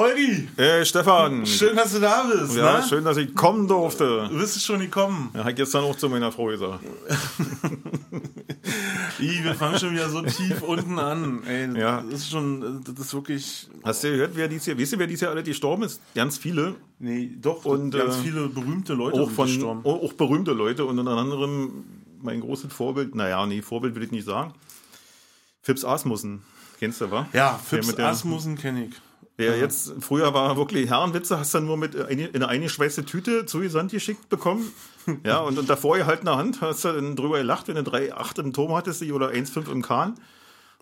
Holgi! Hey Stefan! Schön, dass du da bist. Ja, ne? schön, dass ich kommen durfte. Du bist schon gekommen. Ja, hat gestern auch zu meiner Frau gesagt. I, wir fangen schon wieder so tief unten an. Ey, Ja. Das ist schon, das ist wirklich. Hast du gehört, wer dies hier, weißt du, wer dies Jahr alle gestorben ist? Ganz viele. Nee, doch. Und, ganz äh, viele berühmte Leute Auch von, gestorben. auch, berühmte Leute und unter anderem mein großes Vorbild, naja, nee, Vorbild will ich nicht sagen. Fips Asmussen. Kennst du, wa? Ja, der- Asmussen kenne ich. Der jetzt, früher war wirklich Herrenwitze, hast du nur mit eine, in eine eingeschweißte Tüte zugesandt geschickt bekommen. Ja, und, und davor gehaltener Hand hast du dann drüber gelacht, wenn du 3,8 im Turm hattest oder 1,5 im Kahn.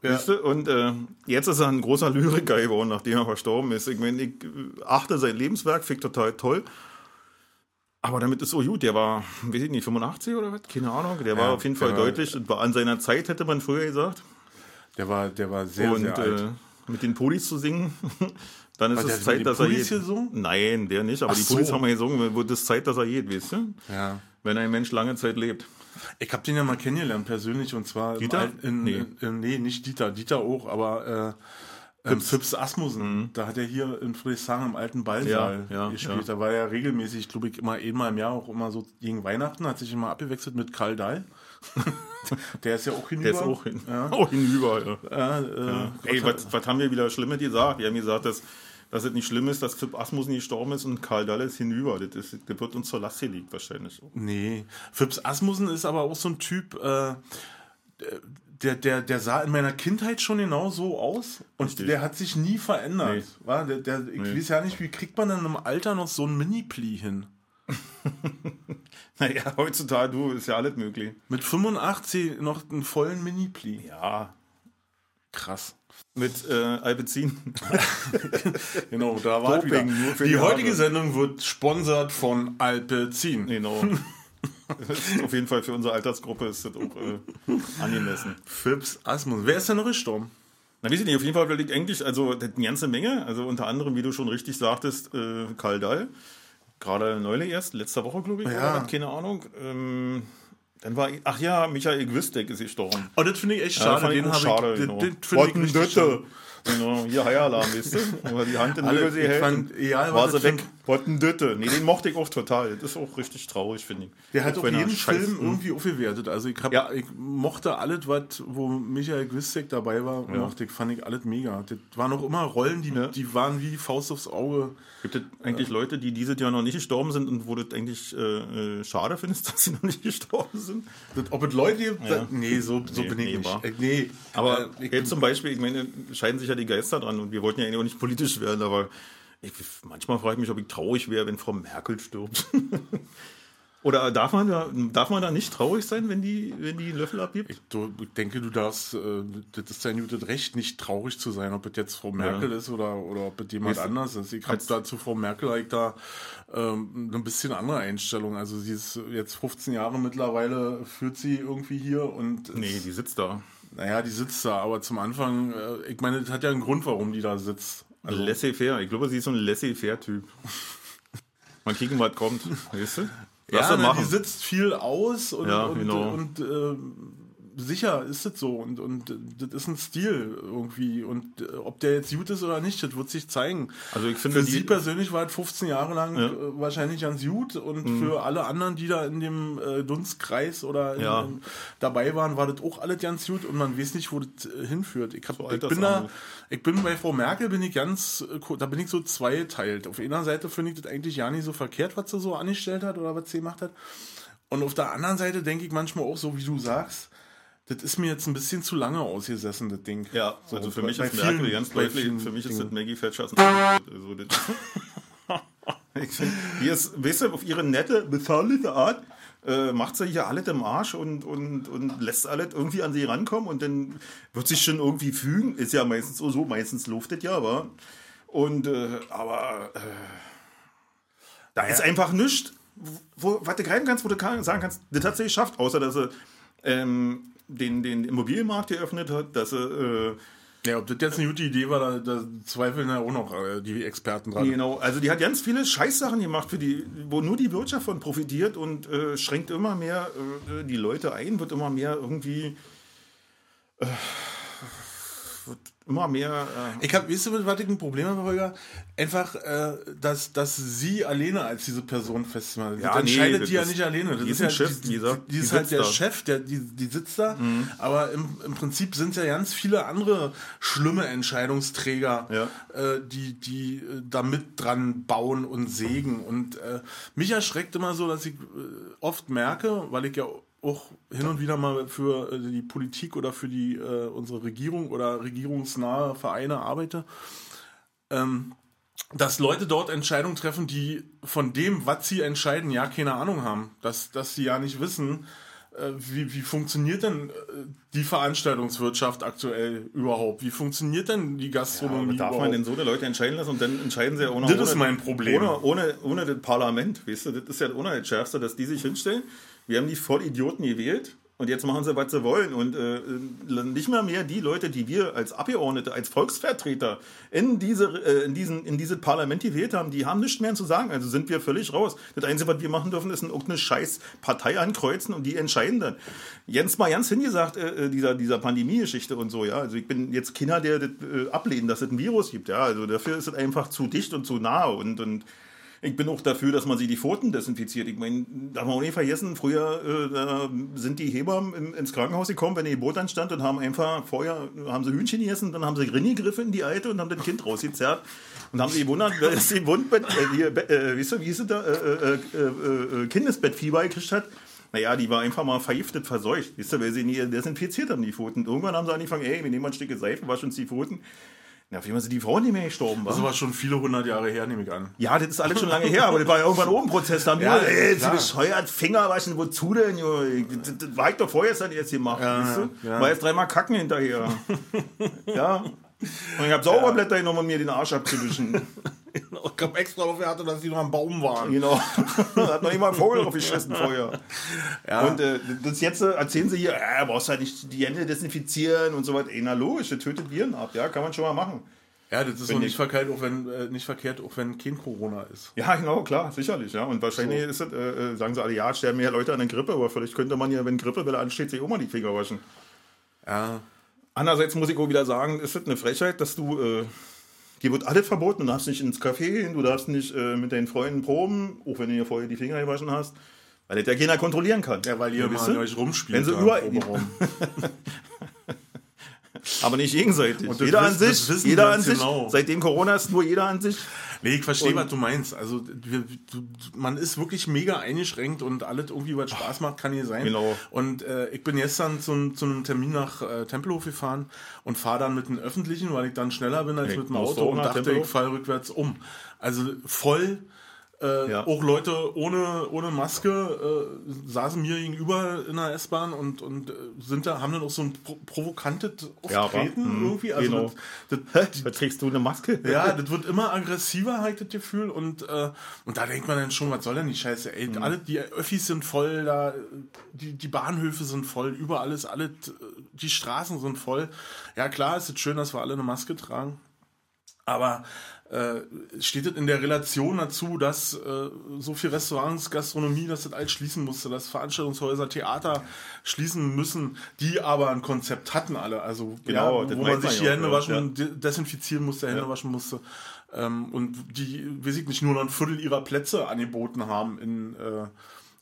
Ja. Und äh, jetzt ist er ein großer Lyriker geworden, nachdem er verstorben ist. Ich meine, ich äh, achte sein Lebenswerk, ich total toll. Aber damit ist so gut. Der war, weiß ich nicht, 85 oder was? Keine Ahnung. Der war Ja, auf jeden Fall war- deutlich. und war an seiner Zeit, hätte man früher gesagt. Der war, der war sehr, und sehr alt. äh, mit den Pulis zu singen, dann ist der es Zeit, dass er geht. gesungen? Nein, der nicht. Aber Ach die Pulis so. haben wir gesungen, wo das Zeit, dass er geht, weißt du? ja. Wenn ein Mensch lange Zeit lebt. Ich habe den ja mal kennengelernt persönlich und zwar Dieter? In, Nee. in, in, nee, nicht Dieter, Dieter auch, aber äh, ähm, Fips Asmussen. Da hat er hier in Friedrichshagen im alten Ballsaal Mhm. Ja, ja, gespielt. ja. Da war er regelmäßig, glaube ich, immer einmal im Jahr auch immer so gegen Weihnachten, hat sich immer abgewechselt mit Karl Dahl. Der ist ja auch hinüber. Der ist auch, hin, Ja. auch hinüber. Ja. Ja, äh, Ey, was, was haben wir wieder Schlimmes gesagt? Wir haben gesagt, dass, dass es nicht schlimm ist, dass Philipp Asmussen gestorben ist und Karl Dalle ist hinüber. Das, ist, das wird uns zur Last gelegt wahrscheinlich. Nee, Fips Asmussen ist aber auch so ein Typ, äh, der, der, der sah in meiner Kindheit schon genau so aus und Richtig. der hat sich nie verändert. Nee. War, der, der, ich Nee. weiß ja nicht, wie kriegt man denn im Alter noch so ein Mini-Pli hin? Naja, heutzutage, du, ist ja alles möglich. Mit 85 noch einen vollen Mini-Pli. Ja. Krass. Mit äh, Alpezin. Genau, da war Doping, wieder. nur für Die die heutige. Sendung wird sponsert von Alpecin. genau. Auf jeden Fall für unsere Altersgruppe ist das auch äh, angemessen. Fips Asmussen. Wer ist denn noch gestorben? Na, weiß ich nicht, auf jeden Fall ich eigentlich, also eine ganze Menge, also unter anderem, wie du schon richtig sagtest, äh, Karl Dahl, gerade neulich erst, letzte Woche, glaube ich, Ja. keine Ahnung. Ähm, dann war, ach ja, Michael Gwistek ist gestorben. Oh, das finde ich echt Ja, schade. ich den habe schade, ich, genau. den, den finde ich richtig schade. Genau, hier Heieralarm, weißt du? Wo er die Hand in den Alle- ich hält, fand- egal, war sie weg. Warten bitte. Nee, den mochte ich auch total. Das ist auch richtig traurig, finde ich. Der hat Auch auch jeden scheiß- Film irgendwie aufgewertet. Also ich, hab, Ja. ich mochte alles, was, wo Michael Gwistek dabei war, Ja. mochte ich, fand ich alles mega. Das waren auch immer Rollen, die, Ja. die waren wie die Faust aufs Auge. Gibt es eigentlich Leute, die dieses Jahr noch nicht gestorben sind und wo du eigentlich äh, äh, schade findest, dass sie noch nicht gestorben sind? Das, ob es Leute gibt? Ja. Nee, so, so Nee, bin ich nee, nicht. war. Nee, Aber äh, jetzt zum Beispiel, ich meine, scheiden sich ja die Geister dran und wir wollten ja eigentlich auch nicht politisch werden, aber ich, manchmal frage ich mich, ob ich traurig wäre, wenn Frau Merkel stirbt. Oder darf man, da, darf man da nicht traurig sein, wenn die, wenn die Löffel abgibt? ich, du, ich denke, du darfst, äh, das ist dein gutes Recht, nicht traurig zu sein, ob es jetzt Frau Merkel ist oder, oder ob es jemand Weißt anders ist. Ich habe als- da zu Frau Merkel ich da ähm, ein bisschen andere Einstellung. Also sie ist jetzt 15 Jahre mittlerweile, führt sie irgendwie hier und Nee, die sitzt da. Naja, die sitzt da, aber zum Anfang, äh, ich meine, das hat ja einen Grund, warum die da sitzt. Also, Laissez-faire. Ich glaube, sie ist so ein Laissez-faire-Typ. Mal kicken, was kommt. Weißt du? Lass ja, machen. die sitzt viel aus und, Ja, und, genau. und äh, sicher ist es so und, und äh, das ist ein Stil irgendwie und äh, ob der jetzt gut ist oder nicht, das wird sich zeigen. Also ich finde, Für sie persönlich war es 15 Jahre lang Ja. Mhm. äh, wahrscheinlich ganz gut und für alle anderen, die da in dem Dunstkreis oder in, Ja. in, dabei waren, war das auch alles ganz gut und man weiß nicht, wo das hinführt. Ich, hab, So ich bin da, ich bin bei Frau Merkel bin ich ganz, da bin ich so zweiteilt. Auf einer Seite finde ich das eigentlich ja nicht so verkehrt, was sie so angestellt hat oder was sie gemacht hat. Und auf der anderen Seite denke ich manchmal auch so, wie du sagst, das ist mir jetzt ein bisschen zu lange ausgesessen, das Ding. Ja, So, also für mich ist Merkel ganz deutlich, für mich ist das. Maggie Thatcher. Also das ich find, die ist, weißt du, auf ihre nette, bezahlliche Art äh, macht sie hier alles im Arsch und, und, und lässt alles irgendwie an sie rankommen und dann wird sich schon irgendwie fügen. Ist ja meistens so, so meistens luftet ja, aber. Und, äh, aber äh, da ist einfach nichts, wo, was du greifen kannst, wo du sagen kannst, das hat sie geschafft, außer dass sie ähm, den, den Immobilienmarkt geöffnet hat, dass sie äh, Ja, ob das jetzt eine gute Idee war, da, da zweifeln ja auch noch äh, die Experten dran. Genau, also die hat ganz viele Scheißsachen gemacht, für die, wo nur die Wirtschaft von profitiert und äh, schränkt immer mehr äh, die Leute ein, wird immer mehr irgendwie. Immer mehr. Äh ich habe, weißt du, was ich ein Problem habe, Holger? Einfach, äh, dass, dass sie alleine als diese Person festmachen. Ja, das entscheidet nee, die ja nicht alleine. Das die ist, ja, Chef, die, die, die ist halt der da. Chef, der, die, die sitzt da. Mhm. Aber im, im Prinzip sind ja ganz viele andere schlimme Entscheidungsträger, ja. äh, die, die äh, da mit dran bauen und sägen. Und äh, mich erschreckt immer so, dass ich äh, oft merke, weil ich ja auch hin und wieder mal für äh, die Politik oder für die äh, unsere Regierung oder regierungsnahe Vereine arbeite, ähm, dass Leute dort Entscheidungen treffen, die von dem, was sie entscheiden, ja keine Ahnung haben. Dass, dass sie ja nicht wissen, äh, wie, wie funktioniert denn äh, die Veranstaltungswirtschaft aktuell überhaupt? Wie funktioniert denn die Gastronomie? Ja, darf überhaupt? man denn so eine Leute entscheiden lassen und dann entscheiden sie ja ohne. Das ohne, ist mein Problem. Ohne, ohne, ohne das Parlament, weißt du, das ist ja ohne das Schärfste, dass die sich hinstellen wir haben die Vollidioten gewählt und jetzt machen sie, was sie wollen. Und äh, nicht mal mehr die Leute, die wir als Abgeordnete, als Volksvertreter in, diese, äh, in, diesen, in dieses Parlament gewählt haben, die haben nichts mehr zu sagen. Also sind wir völlig raus. Das Einzige, was wir machen dürfen, ist eine scheiß Partei ankreuzen und die entscheiden dann. Jens mal ganz hingesagt, äh, äh, dieser, dieser Pandemie-Geschichte und so, ja. Also ich bin jetzt Kinder, der das äh, ablehnen, dass es ein Virus gibt, ja. Also dafür ist es einfach zu dicht und zu nah und, und ich bin auch dafür, dass man sich die Pfoten desinfiziert. Ich meine, darf man auch nicht vergessen, früher äh, sind die Hebammen in, ins Krankenhaus gekommen, wenn die Geburt anstand und haben einfach vorher, haben sie Hühnchen gegessen, dann haben sie Grinni gegriffen in die Alte und haben das Kind rausgezerrt und haben sie gewundert, dass sie Wundbett, äh, äh, weißt du, wie sie da, äh, äh, äh, äh, Kindesbettfieber gekriegt hat. Naja, die war einfach mal vergiftet, verseucht. Weißt du, weil sie nie desinfiziert haben, die Pfoten. Irgendwann haben sie angefangen, ey, wir nehmen mal ein Stück Seife, waschen uns die Pfoten. Ja, auf jeden Fall sind die Frauen nicht mehr gestorben. Das war schon viele hundert Jahre her, nehme ich an. Ja, das ist alles schon lange her, aber das war ja irgendwann oben Prozess. Da haben ja, die ey, sie bescheuert, Finger waschen, wozu denn, jo? Das, das war ich doch vorher jetzt gemacht, ja, weißt du? Ja. War jetzt dreimal kacken hinterher. ja. Und ich habe Sauberblätter genommen, um mir den Arsch abzuwischen. ich habe extra darauf geachtet, dass die noch am Baum waren. Genau. da hat noch nicht mal ein Vogel drauf geschissen vorher. Ja. Und äh, das jetzt äh, erzählen sie hier, äh, brauchst halt nicht die Hände desinfizieren und so weiter. Ey, na logisch, das tötet Viren ab, ja, kann man schon mal machen. Ja, das ist wenn nicht verkehrt, auch wenn äh, nicht verkehrt, auch wenn kein Corona ist. Ja, genau, klar, sicherlich, ja. Und wahrscheinlich so. ist es, äh, äh, sagen sie alle, ja, sterben mehr Leute an der Grippe, aber vielleicht könnte man ja, wenn Grippewelle ansteht, sich auch mal die Finger waschen. Ja. Andererseits muss ich auch wieder sagen, ist es eine Frechheit, dass du äh, Dir wird alles verboten. Du darfst nicht ins Café gehen, du darfst nicht äh, mit deinen Freunden proben, auch wenn du dir vorher die Finger gewaschen hast. Weil das ja keiner kontrollieren kann. Ja, weil ihr mal euch rumspielt. Wenn sie überall. Aber nicht gegenseitig. Und jeder wissen, an sich. Jeder an sich. Genau. Seitdem Corona ist nur jeder an sich. Nee, ich verstehe, was du meinst. Also wir, du, man ist wirklich mega eingeschränkt und alles irgendwie, was Spaß macht, kann hier sein. Genau. Und äh, ich bin gestern zu, zu einem Termin nach äh, Tempelhof gefahren und fahre dann mit dem Öffentlichen, weil ich dann schneller bin als ich mit dem Auto und dachte, Tempelhof? ich fahre rückwärts um. Also voll äh, ja. Auch Leute ohne, ohne Maske äh, saßen mir gegenüber in der S-Bahn und, und äh, sind da, haben dann auch so ein pro provokantes Auftreten ja, mhm. irgendwie. Also genau. das, das, da trägst du eine Maske? Ja, das wird immer aggressiver, halt das Gefühl. Und, äh, und da denkt man dann schon, was soll denn die Scheiße? Ey, mhm. alle, die Öffis sind voll, da, die, die Bahnhöfe sind voll, überall ist alles, die Straßen sind voll. Ja, klar, es ist schön, dass wir alle eine Maske tragen. Aber äh, steht es in der Relation dazu, dass äh, so viel Restaurants, Gastronomie, dass das alles schließen musste, dass Veranstaltungshäuser, Theater schließen müssen, die aber ein Konzept hatten alle, also genau, ja, wo man sich die Hände waschen, ja. desinfizieren musste, Hände ja. waschen musste ähm, und die, weiß ich nicht, nur noch ein Viertel ihrer Plätze angeboten haben in äh,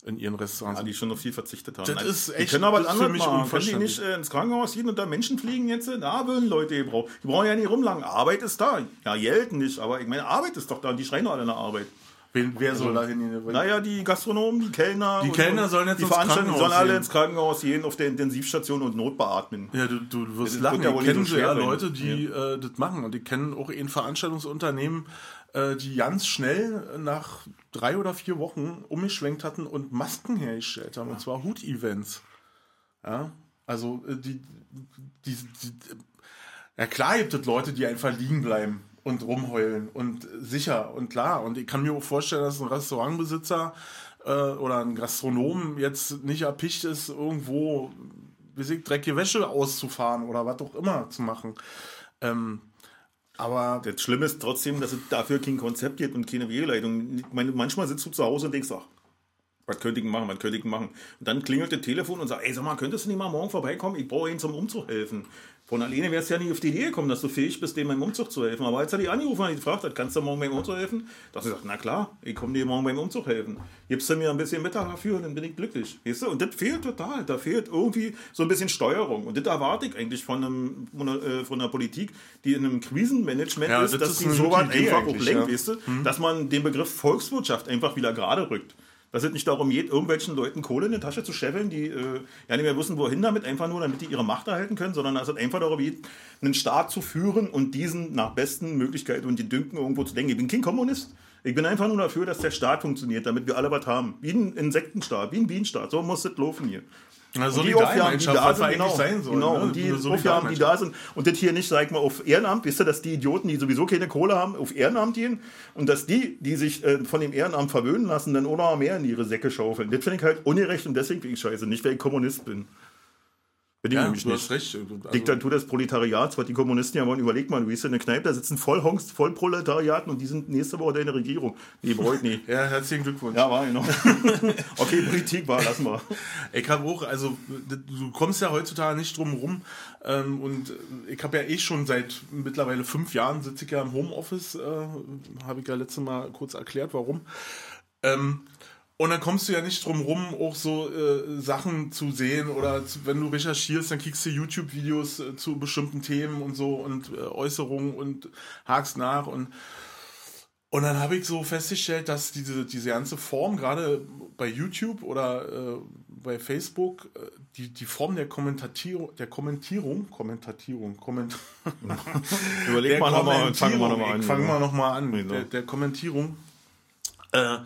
in ihren Restaurants. Ja, die schon auf viel verzichtet haben. Das Nein, ist echt, die können aber das für mich machen. Können die nicht äh, ins Krankenhaus gehen und da Menschen fliegen jetzt? Da würden Leute gebraucht. Die brauchen ja nicht rumlangen. Arbeit ist da. Ja, Geld nicht, aber ich meine, Arbeit ist doch da und die schreien doch alle nach Arbeit. Wer soll also, da hin? Naja, die Gastronomen, die Kellner. Die Kellner sollen jetzt die Veranstaltungen sollen alle ins Krankenhaus gehen, auf der Intensivstation und Notbeatmen. Ja, du, du wirst das lachen. Ja die kennen so ja Leute, die ja. Äh, das machen. Und die kennen auch in Veranstaltungsunternehmen, äh, die ganz schnell nach drei oder vier Wochen umgeschwenkt hatten und Masken hergestellt haben. Und zwar Hut-Events. Ja, also äh, die, die, die, ja klar gibt es Leute, die einfach liegen bleiben und rumheulen und sicher und klar. Und ich kann mir auch vorstellen, dass ein Restaurantbesitzer äh, oder ein Gastronom jetzt nicht erpicht ist, irgendwo wie sie dreckige Wäsche auszufahren oder was auch immer zu machen. Ähm, aber das Schlimme ist trotzdem, dass es dafür kein Konzept gibt und keine Wegleitung. Ich manchmal sitzt du zu Hause und denkst, ach, was könnte ich machen, was könnte ich machen? Und dann klingelt das Telefon und sagt, ey, sag mal, könntest du nicht mal morgen vorbeikommen? Ich brauche ihn zum Umzug helfen. Von alleine wärst du ja nicht auf die Idee gekommen, dass du fähig bist, dem beim Umzug zu helfen. Aber als er die angerufen hat, die gefragt hat, kannst du morgen beim Umzug helfen? Da hast du gesagt, na klar, ich komme dir morgen beim Umzug helfen. Gibst du mir ein bisschen Mittag dafür, dann bin ich glücklich. Weißt du? Und das fehlt total. Da fehlt irgendwie so ein bisschen Steuerung. Und das erwarte ich eigentlich von, einem, von, einer, äh, von einer Politik, die in einem Krisenmanagement Ja, ist, das dass sowas gute Idee einfach auch eigentlich, lenkt, ja. weißt du? Dass man den Begriff Volkswirtschaft einfach wieder gerade rückt. Dass es nicht darum geht, irgendwelchen Leuten Kohle in die Tasche zu scheffeln, die äh, ja nicht mehr wissen, wohin damit, einfach nur, damit die ihre Macht erhalten können, sondern es einfach darum einen Staat zu führen und diesen nach besten Möglichkeiten und die Dünken irgendwo zu denken. Ich bin kein Kommunist. Ich bin einfach nur dafür, dass der Staat funktioniert, damit wir alle was haben. Wie ein Insektenstaat, wie ein Bienenstaat. So muss das laufen hier. Na, Und die Aufgaben, die Solidargemeinschaft, da was sind, eigentlich genau, sein soll. genau. ne? und die Aufgaben, die da sind. Und das hier nicht, sag ich mal, auf Ehrenamt, wisst ihr, dass die Idioten, die sowieso keine Kohle haben, auf Ehrenamt gehen und dass die, die sich äh, von dem Ehrenamt verwöhnen lassen, dann auch noch mehr in ihre Säcke schaufeln. Das finde ich halt ungerecht und deswegen bin ich scheiße. Nicht, weil ich Kommunist bin. Bin ich Ja, nämlich du nicht. hast recht. Also, Diktatur des Proletariats, was die Kommunisten ja wollen. Überleg mal, du bist in der Kneipe, da sitzen voll Honks, voll Proletariaten und die sind nächste Woche in der Regierung. Nee, bereut nie. ja, herzlichen Glückwunsch. Ja, war genau. okay, Politik war, lassen wir. Ich habe auch, also du kommst ja heutzutage nicht drum rum ähm, und ich habe ja eh schon seit mittlerweile fünf Jahren sitze ich ja im Homeoffice, äh, habe ich ja letztes Mal kurz erklärt, warum. Ähm, und dann kommst du ja nicht drum rum, auch so äh, Sachen zu sehen oder zu, wenn du recherchierst, dann kriegst du YouTube-Videos äh, zu bestimmten Themen und so und äh, Äußerungen und hakst nach und und dann habe ich so festgestellt, dass diese, diese ganze Form, gerade bei YouTube oder äh, bei Facebook, äh, die, die Form der Kommentatierung, der Kommentierung, Kommentatierung, Komment Überleg mal nochmal fangen wir nochmal an. Fangen wir nochmal an. Genau. Der, der Kommentierung. Äh,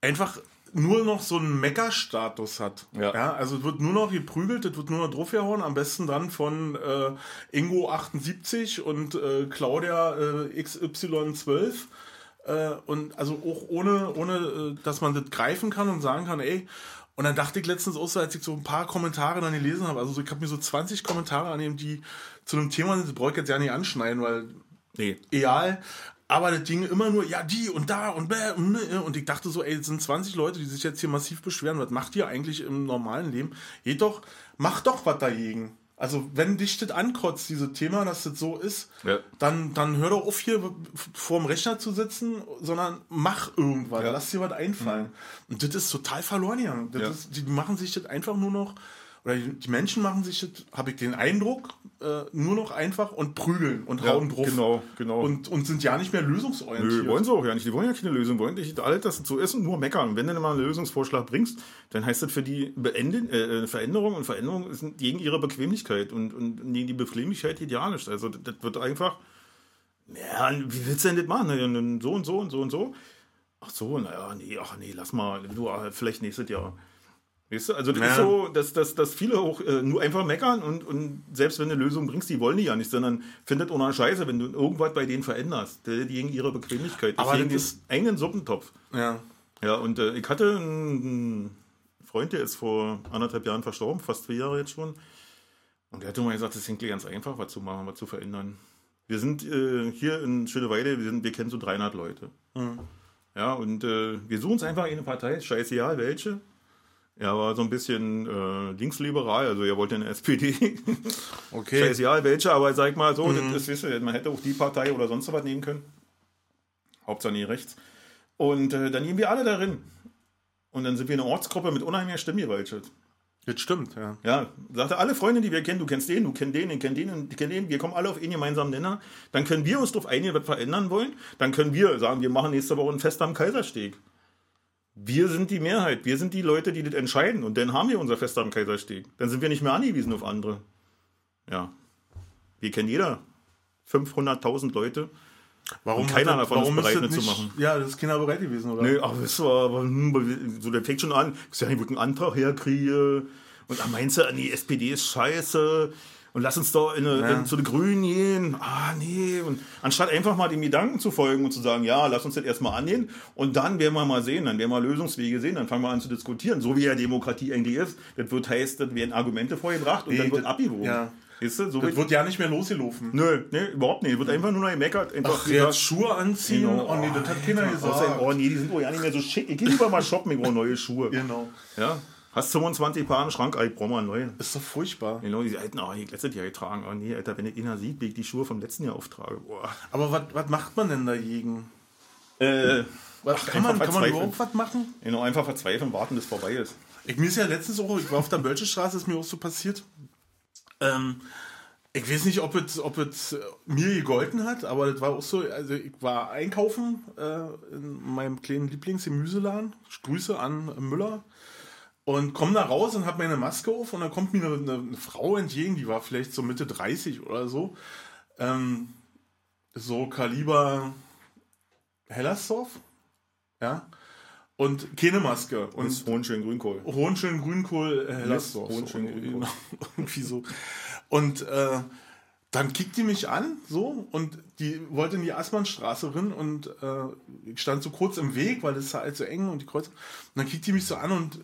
einfach nur noch so einen Mecker-Status hat. Ja. also es wird nur noch geprügelt, es wird nur noch draufgehauen, am besten dann von äh, Ingo78 und äh, Claudia äh, XY12. Äh, und also auch ohne, ohne, äh, dass man das greifen kann und sagen kann, ey, und dann dachte ich letztens auch so, als ich so ein paar Kommentare dann gelesen habe, also so, ich habe mir so 20 Kommentare annehmen, die zu einem Thema sind, das brauche ich jetzt ja nicht anschneiden, weil Nee. egal. Aber das Ding immer nur, ja, die und da und bäh, und, ne, und ich dachte so, ey, es sind 20 Leute, die sich jetzt hier massiv beschweren. Was macht ihr eigentlich im normalen Leben? Geht doch, mach doch was dagegen. Also, wenn dich das ankotzt, dieses Thema, dass das so ist, Ja. dann, dann hör doch auf, hier vorm Rechner zu sitzen, sondern mach irgendwas. Ja. Lass dir was einfallen. Und das ist total verloren. Das Ja. ist, die machen sich das einfach nur noch, oder die Menschen machen sich das, habe ich den Eindruck, äh, nur noch einfach und prügeln und Ja, hauen drauf. genau, genau. Und, und sind ja nicht mehr lösungsorientiert. Nö, wollen sie auch ja nicht. Die wollen ja keine Lösung. Wollen nicht alles, dass es so ist und nur meckern. Und wenn du dann mal einen Lösungsvorschlag bringst, dann heißt das für die Beenden, äh, Veränderung und Veränderung ist gegen ihre Bequemlichkeit und, und gegen die Bequemlichkeit idealisch. Also das, das wird einfach, ja, wie willst du denn das machen? So und so und so und so. Ach so, naja, nee, ach nee, lass mal, du, ah, vielleicht nächstes Jahr. Weißt du, also das Ja. ist so, dass, dass, dass viele auch äh, nur einfach meckern und, und selbst wenn du eine Lösung bringst, die wollen die ja nicht, sondern findet auch noch Scheiße, wenn du irgendwas bei denen veränderst, die, die gegen ihre Bequemlichkeit, Aber gegen das den eigenen Suppentopf. Ja. Ja, und äh, ich hatte einen Freund, der ist vor anderthalb Jahren verstorben, fast zwei Jahre jetzt schon. Und der hat immer gesagt, es ist eigentlich ganz einfach, was zu machen, was zu verändern. Wir sind äh, hier in Schöneweide, wir, sind, wir kennen so 300 Leute. Ja, und äh, wir suchen uns einfach eine Partei, scheißegal welche. Er war so ein bisschen äh, linksliberal, also er wollte eine SPD. Okay. Scheißegal welche, aber sag mal so, das ist, wisst ihr, man hätte auch die Partei oder sonst was nehmen können. Hauptsache nie rechts. Und äh, dann gehen wir alle darin. Und dann sind wir eine Ortsgruppe mit unheimlicher Stimmgewaltschaft. Das stimmt, ja. Ja, sagte alle Freunde, die wir kennen, du kennst den, du kennst den, den kennt den, den kennt den, wir kommen alle auf einen gemeinsamen Nenner. Dann können wir uns darauf einigen, was verändern wollen. Dann können wir sagen, wir machen nächste Woche ein Fest am Kaisersteg. Wir sind die Mehrheit, wir sind die Leute, die das entscheiden. Und dann haben wir unser Fest am Kaisersteg. Dann sind wir nicht mehr angewiesen auf andere. Ja. Wir kennen jeder 500.000 Leute. Warum Und keiner hat- davon ist warum bereit, das das zu nicht- machen. Ja, das ist keiner bereit gewesen, oder? Nö, ach, das war aber, hm, so, der fängt schon an. Ich sag, ich würde einen Antrag herkriege. Und dann meinst du, ah, die SPD ist scheiße. Und lass uns doch in eine, Ja. in, zu den Grünen gehen. Ah, nee. Und anstatt einfach mal dem Gedanken zu folgen und zu sagen, ja, lass uns das erstmal annehmen. Und dann werden wir mal sehen, dann werden wir Lösungswege sehen, dann fangen wir an zu diskutieren. So wie ja Demokratie eigentlich ist. Das wird heißt, das werden Argumente vorgebracht und Nee, dann wird das- abgewogen. ja. Weißt du, so Das wird, ja nicht mehr losgelaufen. nö, nee, überhaupt nicht. Wird einfach nur noch gemeckert. Einfach Ach, jetzt Schuhe anziehen? Genau. Oh nee, das hat keiner gesagt. oh nee, die sind wohl ja nicht mehr so schick. Ich gehe lieber mal shoppen, ich brauche neue Schuhe. Genau. Ja, Hast 25 Paar im Schrank, ich brauche mal einen neuen. Ist doch furchtbar. Genau, die alten, oh, ich letztes Jahr getragen. Oh nee, Alter, wenn ich ihn sieht, wie ich die Schuhe vom letzten Jahr auftrage. Boah. Aber was- macht man denn dagegen? Äh, Was, Ach, kann, man, kann man überhaupt was machen? genau, einfach verzweifeln, warten, bis vorbei ist. Ich, mir ist ja letztens auch, ich war auf der Bölschestraße, ist mir auch so passiert. Ähm, ich weiß nicht, ob es, ob es äh, mir gegolten hat, aber das war auch so, also ich war einkaufen äh, in meinem kleinen Lieblingsgemüseladen. Grüße an Müller. Und komme da raus und habe meine Maske auf und dann kommt mir eine, eine, eine Frau entgegen, die war vielleicht so Mitte 30 oder so. Ähm, so Kaliber Hellersdorf. Ja. Und keine Maske. Und Hohenschön Grünkohl. Hohenschön Grünkohl äh, Hellersdorf. Hohenschön Grünkohl. irgendwie so. Und äh, dann kickt die mich an, so, und die wollte in die Assmannstraße rein und äh, ich stand so kurz im Weg, weil es war halt so eng und die Kreuz. Und dann kickt die mich so an und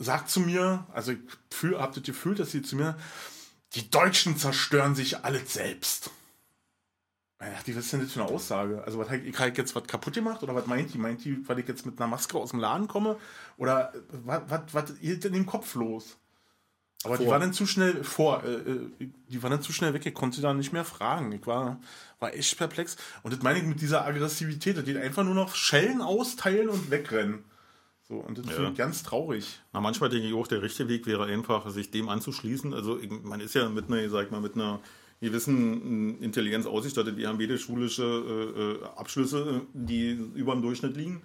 sagt zu mir, also ich fühl, hab das Gefühl, dass sie zu mir, die Deutschen zerstören sich alles selbst. Ich dachte, was ist denn das für eine Aussage? Also, was, habe ich jetzt was kaputt gemacht? Oder was meint die? Meint die, weil ich jetzt mit einer Maske aus dem Laden komme? Oder was, was, was ist denn im Kopf los? Aber die Vor. war dann zu schnell vor, äh, äh, die war dann zu schnell weg, ich konnte sie dann nicht mehr fragen. Ich war, war echt perplex. Und das meine ich mit dieser Aggressivität, das geht einfach nur noch Schellen austeilen und wegrennen. So, und das finde ich ganz traurig. Na, manchmal denke ich auch, der richtige Weg wäre einfach, sich dem anzuschließen. Also man ist ja mit einer, sag mal, mit einer gewissen äh, Intelligenz ausgestattet. Wir haben beide schulische äh, äh, Abschlüsse, die über dem Durchschnitt liegen,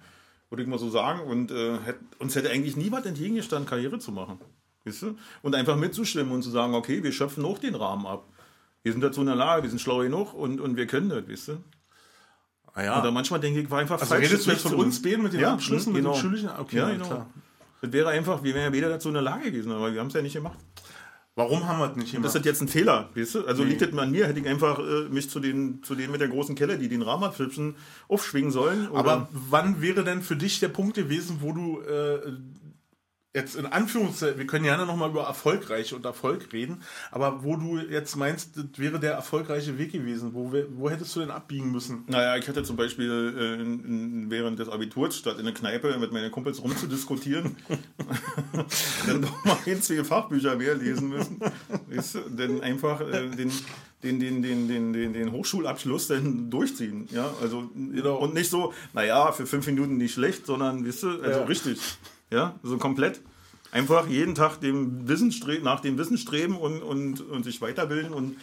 würde ich mal so sagen. Und äh, hätt, uns hätte eigentlich nie was entgegengestanden, Karriere zu machen. Weißt du? Und einfach mitzustimmen und zu sagen, okay, wir schöpfen auch den Rahmen ab. Wir sind dazu in der Lage, wir sind schlau genug und, und wir können das, weißt du? Naja, Oder manchmal denke ich, war einfach also redest du jetzt von uns beiden mit den Ja, Abschlüssen, genau. mit den schulischen? Okay, Ja, ja, genau. klar. Das wäre einfach, wir wären ja weder dazu in der Lage gewesen, aber wir haben es ja nicht gemacht. Warum haben wir das nicht Das gemacht? ist halt jetzt ein Fehler, weißt du? Also Nee. liegt das an mir, hätte ich einfach äh, mich zu den, zu denen mit der großen Kelle, die den Rahmenflipsen aufschwingen sollen. Oder Aber wann wäre denn für dich der Punkt gewesen, wo du äh, jetzt in Anführungszeichen, wir können gerne nochmal über erfolgreich und Erfolg reden, aber wo du jetzt meinst, das wäre der erfolgreiche Weg gewesen, wo, wo hättest du denn abbiegen müssen? Naja, ich hatte zum Beispiel äh, in, während des Abiturs statt in der Kneipe mit meinen Kumpels rumzudiskutieren, dann doch mal ein, zwei Fachbücher mehr lesen müssen. Du? Denn einfach äh, den, den, den, den, den, den, den Hochschulabschluss dann durchziehen. Ja, also und nicht so, naja, für fünf Minuten nicht schlecht, sondern weißt du, also Ja. richtig. Ja, so komplett. Einfach jeden Tag dem Wissen nach dem Wissen streben und, und, und sich weiterbilden und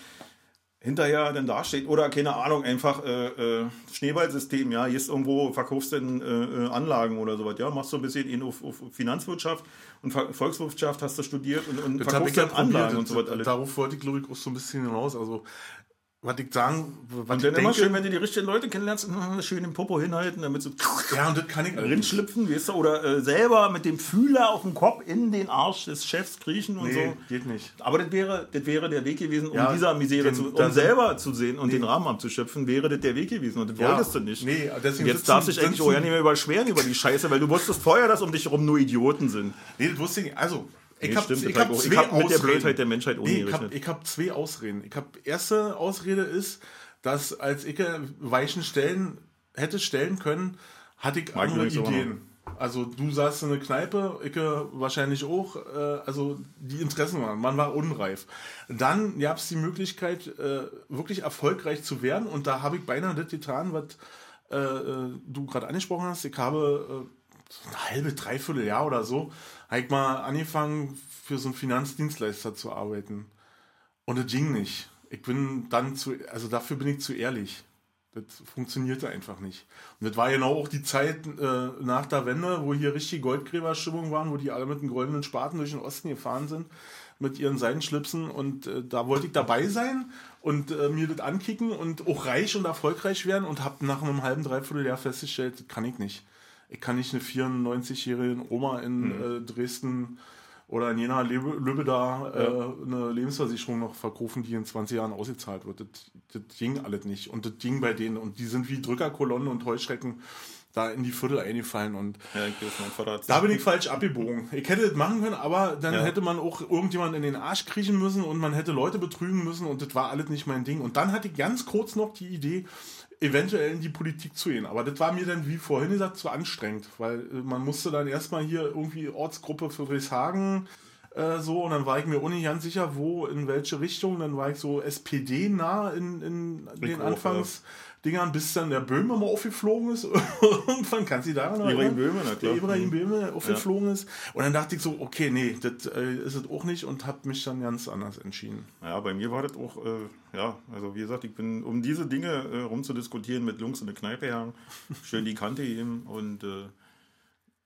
hinterher dann dasteht oder keine Ahnung, einfach äh, äh, Schneeballsystem, ja, ist irgendwo, verkaufst du dann, äh, äh, Anlagen oder sowas, ja, machst du ein bisschen in auf, auf Finanzwirtschaft und Volkswirtschaft hast du studiert und, und Das verkaufst ich ja dann Anlagen probiert. und so was alles. Darauf wollte ich, glaube ich, auch so ein bisschen hinaus. Also, was ich sagen, was Und dann immer schön, wenn du die richtigen Leute kennenlernst, schön den Popo hinhalten, damit sie ja, und das kann ich rinschlüpfen, weißt du, oder äh, selber mit dem Fühler auf dem Kopf in den Arsch des Chefs kriechen und Nee, so. geht nicht. Aber das wäre, das wäre der Weg gewesen, um Ja, dieser Misere den- zu, um selber zu sehen und den Rahmen abzuschöpfen, wäre das der Weg gewesen. Und das Ja, wolltest du nicht. nee, deswegen Jetzt sitzen- darfst du dich eigentlich auch ja nicht mehr überschweren über die Scheiße, weil du wusstest vorher, dass um dich herum nur Idioten sind. Nee, das wusste ich nicht. Also, ich Nee, habe das hab hab zwei hab mit der Ausreden. Blödheit der Menschheit nee, ich habe hab zwei Ausreden. Ich habe erste Ausrede ist, dass als ich Weichen stellen hätte stellen können, hatte ich Mag andere Ideen. Also du saßt in einer Kneipe, ich wahrscheinlich auch. Äh, also die Interessen waren, man war unreif. Dann gab es die Möglichkeit, äh, wirklich erfolgreich zu werden und da habe ich beinahe das getan, was äh, du gerade angesprochen hast. Ich habe ein halbe, dreiviertel Jahr oder so, habe ich mal angefangen, für so einen Finanzdienstleister zu arbeiten. Und das ging nicht. Ich bin dann zu, also dafür bin ich zu ehrlich. Das funktionierte einfach nicht. Und das war genau auch die Zeit äh, nach der Wende, wo hier richtig Goldgräberstimmung waren, wo die alle mit einem goldenen Spaten durch den Osten gefahren sind, mit ihren Seidenschlipsen. Und äh, da wollte ich dabei sein und äh, mir das ankicken und auch reich und erfolgreich werden und habe nach einem halben, dreiviertel Jahr festgestellt, das kann ich nicht. Ich kann nicht eine 94-jährige Oma in äh, Dresden oder in Jena Lübbe da äh, eine Lebensversicherung noch verkaufen, die in 20 Jahren ausgezahlt wird. Das, das ging alles nicht. Und das ging bei denen. Und die sind wie Drückerkolonnen und Heuschrecken da in die Viertel eingefallen. Und Ja, da bin ich falsch abgebogen. Ich hätte das machen können, aber dann Ja. hätte man auch irgendjemand in den Arsch kriechen müssen und man hätte Leute betrügen müssen und das war alles nicht mein Ding. Und dann hatte ich ganz kurz noch die Idee, eventuell in die Politik zu gehen. Aber das war mir dann, wie vorhin gesagt, zu anstrengend, weil äh, man musste dann erstmal hier irgendwie Ortsgruppe für Frieshagen äh, so und dann war ich mir auch nicht ganz sicher, wo, in welche Richtung. Dann war ich so SPD nah in, in den auch, Anfangsdingern, bis dann der Böhme mal aufgeflogen ist. Irgendwann kannst du daran noch Ibrahim erinnern? Böhme, na klar. Der Ibrahim Mhm. Böhme aufgeflogen ist. Und dann dachte ich so, okay, nee, das äh, ist es auch nicht und habe mich dann ganz anders entschieden. Ja, bei mir war das auch, äh, ja, also wie gesagt, ich bin, um diese Dinge äh, rumzudiskutieren mit Jungs in der Kneipe jagen, schön die Kante geben und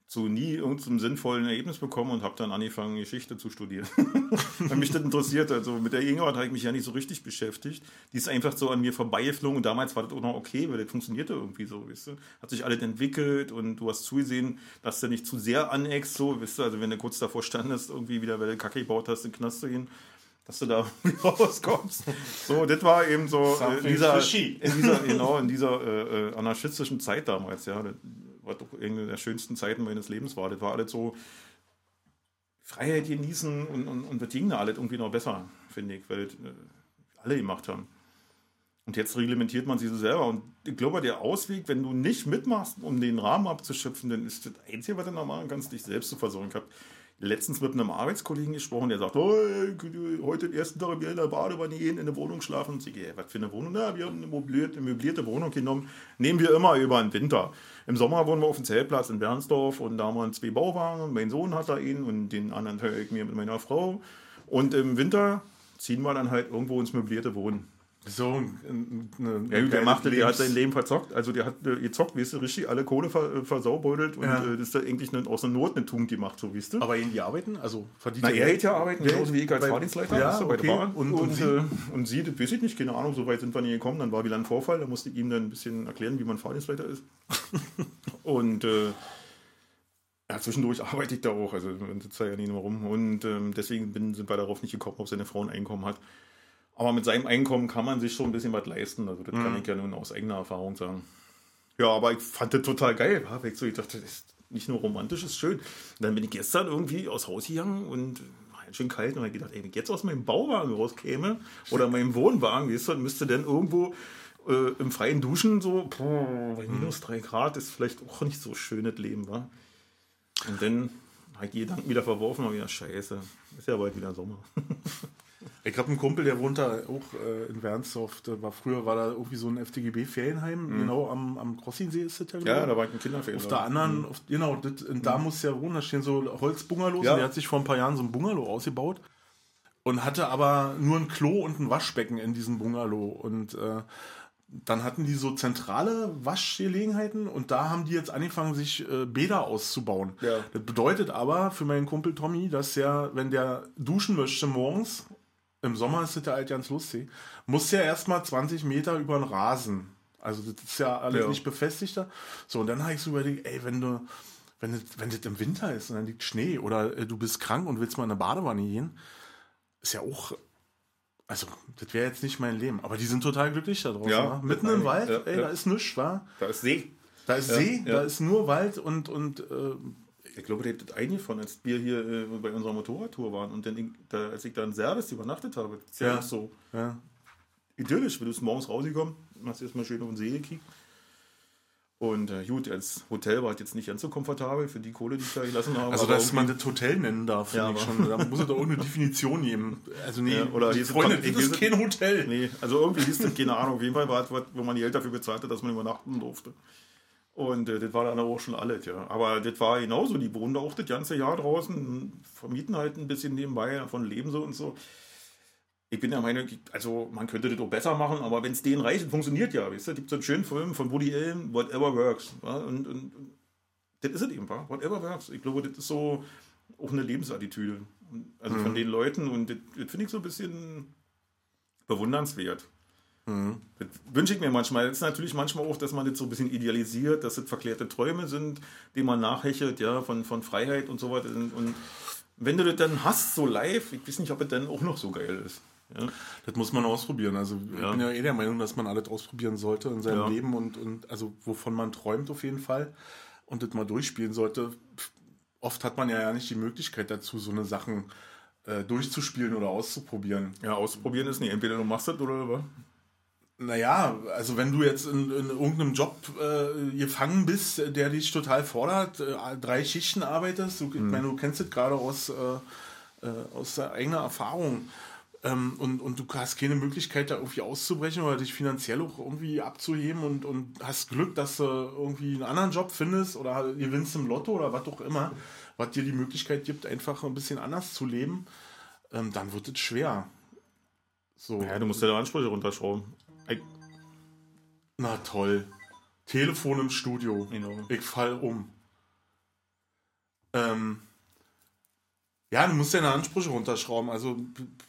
zu nie irgendeinem sinnvollen Ergebnis bekommen und habe dann angefangen, Geschichte zu studieren. Weil mich das interessiert. Also mit der Gegenwart habe ich mich ja nicht so richtig beschäftigt. Die ist einfach so an mir vorbeigeflogen und damals war das auch noch okay, weil das funktionierte irgendwie so, weißt du. Hat sich alles entwickelt und du hast zugesehen, dass du nicht zu sehr aneckst, so, weißt du. Also wenn du kurz davor standest, irgendwie wieder, weil du Kacke gebaut hast, in den Knast zu gehen, dass du da rauskommst. So, das war eben so äh, in dieser, in dieser, genau, in dieser äh, äh, anarchistischen Zeit damals, ja. War doch eine der schönsten Zeiten meines Lebens war. Das war alles so Freiheit genießen und, und, und das ging da alles irgendwie noch besser, finde ich, weil äh, alle gemacht haben. Und jetzt reglementiert man sie so selber. Und ich glaube, der Ausweg, wenn du nicht mitmachst, um den Rahmen abzuschöpfen, dann ist das Einzige, was du noch machen kannst, dich selbst zu versorgen. Ich habe letztens mit einem Arbeitskollegen gesprochen, der sagt, oh, heute den ersten Tag in der Badewanne gehen, in der Wohnung schlafen. Und ich sage, was für eine Wohnung? Na, wir haben eine möblierte Wohnung genommen. Nehmen wir immer über den Winter. Im Sommer wohnen wir auf dem Zeltplatz in Bernsdorf und da haben wir zwei Bauwagen. Mein Sohn hat da einen und den anderen teile ich mir mit meiner Frau. Und im Winter ziehen wir dann halt irgendwo ins möblierte Wohnen. So ein, eine, Ja, der macht, der hat Lebens- sein Leben verzockt. Also der hat äh, gezockt, weißt du, richtig alle Kohle ver, äh, versaubeutelt und Ja. äh, das ist da eigentlich eine, aus der Not eine Tugend gemacht, so weißt du. Aber in die arbeiten? Also verdient Na, er er geht ja arbeiten, genauso wie ich als bei- Fahrdienstleiter, Ja, weißt du, bei okay. der Bahn. Und- Und, und Sie? äh, und sie, das weiß ich nicht, keine Ahnung, so weit sind wir nie gekommen. Dann war wieder ein Vorfall, da musste ich ihm dann ein bisschen erklären, wie man Fahrdienstleiter ist. und äh, ja, zwischendurch arbeite ich da auch, also man sitzt da ja nie nur rum. Und ähm, deswegen bin, sind wir darauf nicht gekommen, ob seine Frau ein Einkommen hat. Aber mit seinem Einkommen kann man sich schon ein bisschen was leisten. Also das kann Mhm. ich ja nun aus eigener Erfahrung sagen. Ja, aber ich fand das total geil. So, ich dachte, das ist nicht nur romantisch, ist schön. Und dann bin ich gestern irgendwie aus Haus gegangen und war halt schön kalt und habe gedacht, ey, wenn ich jetzt aus meinem Bauwagen rauskäme oder meinem Wohnwagen, weißt du, dann müsste dann irgendwo äh, im freien Duschen so, boah, bei minus drei Grad ist vielleicht auch nicht so schön das Leben, wa? Und dann habe ich die Gedanken wieder verworfen und wieder scheiße, ist ja bald wieder Sommer. Ich habe einen Kumpel, der wohnt da auch äh, in Wernsdorf. War, früher war da irgendwie so ein FTGB-Ferienheim, genau am, am Crossingsee ist das ja, Mhm. Ja, da war ich ein Kinderferienhaus. Auf der anderen, auf, genau, das, da muss ja wohnen, da stehen so Holzbungalows Ja. und der hat sich vor ein paar Jahren so ein Bungalow ausgebaut und hatte aber nur ein Klo und ein Waschbecken in diesem Bungalow und äh, dann hatten die so zentrale Waschgelegenheiten und da haben die jetzt angefangen, sich äh, Bäder auszubauen. Ja. Das bedeutet aber für meinen Kumpel Tommy, dass er, wenn der duschen möchte morgens, im Sommer ist das ja halt ganz lustig, muss er erstmal 20 Meter über den Rasen. Also das ist ja alles Ja. nicht befestigter. So, und dann habe ich so überlegt, ey, wenn du, wenn das, wenn das im Winter ist und dann liegt Schnee oder äh, du bist krank und willst mal in eine Badewanne gehen, ist ja auch, also das wäre jetzt nicht mein Leben. Aber die sind total glücklich da draußen. Ja? Mitten im Wald, ja, ey, ja. da ist nichts, wa? Da ist See. Da ist Ja, See, ja. da ist nur Wald und, und äh, Ich glaube, der hat das eingefahren, als wir hier äh, bei unserer Motorradtour waren. Und dann, da, als ich da in Servis übernachtet habe, ist ja, Ja. so ja. idyllisch. Wenn du morgens rausgekommen, hast du erstmal schön auf den See gekickt. Und äh, gut, als Hotel war es jetzt nicht ganz so komfortabel für die Kohle, die ich da gelassen habe. Also, dass man das Hotel nennen darf, Ja, ich schon. Da muss es doch irgendeine Definition geben. Also, nee, Ja, oder ist- Freunde, das ist kein Hotel. Nee, also irgendwie hieß das, keine Ahnung, auf jeden Fall war es, wo man die Geld dafür bezahlte, dass man übernachten durfte. Und äh, das war dann auch schon alles, ja. Aber das war genauso, die wohnen da auch das ganze Jahr draußen, vermieten halt ein bisschen nebenbei, davon leben so und so. Ich bin der Meinung, also man könnte das auch besser machen, aber wenn es denen reicht, funktioniert ja, weißt du, gibt so einen schönen Film von Woody Allen, Whatever Works. Ja? Und, und, und das ist es eben, wa? Whatever Works. Ich glaube, das ist so auch eine Lebensattitüde. Also von den Leuten und das, das finde ich so ein bisschen bewundernswert. Das wünsche ich mir manchmal. Das ist natürlich manchmal auch, dass man das so ein bisschen idealisiert, dass das verklärte Träume sind, denen man nachhechelt, ja, von, von Freiheit und so weiter. Und, wenn du das dann hast, so live, ich weiß nicht, ob es dann auch noch so geil ist. Ja, Das muss man ausprobieren. Also ich Ja. bin ja eh der Meinung, dass man alles ausprobieren sollte in seinem Ja. Leben und, und also wovon man träumt auf jeden Fall und das mal durchspielen sollte. Oft hat man ja, nicht die Möglichkeit dazu, so eine Sachen äh, durchzuspielen oder auszuprobieren. ja ausprobieren ist nicht. Entweder du machst das oder was. Naja, also wenn du jetzt in, in irgendeinem Job äh, gefangen bist, der dich total fordert, äh, drei Schichten arbeitest, du, ich meine, du kennst das gerade aus, äh, äh, aus eigener Erfahrung ähm, und, und du hast keine Möglichkeit, da irgendwie auszubrechen oder dich finanziell auch irgendwie abzuheben und, und hast Glück, dass du irgendwie einen anderen Job findest oder gewinnst im Lotto oder was auch immer, was dir die Möglichkeit gibt, einfach ein bisschen anders zu leben, ähm, dann wird es schwer. So. Ja, du musst deine Ansprüche runterschrauben. Na toll. Telefon im Studio. Genau. Ich fall um. Ähm, ja, du musst deine Ansprüche runterschrauben. Also,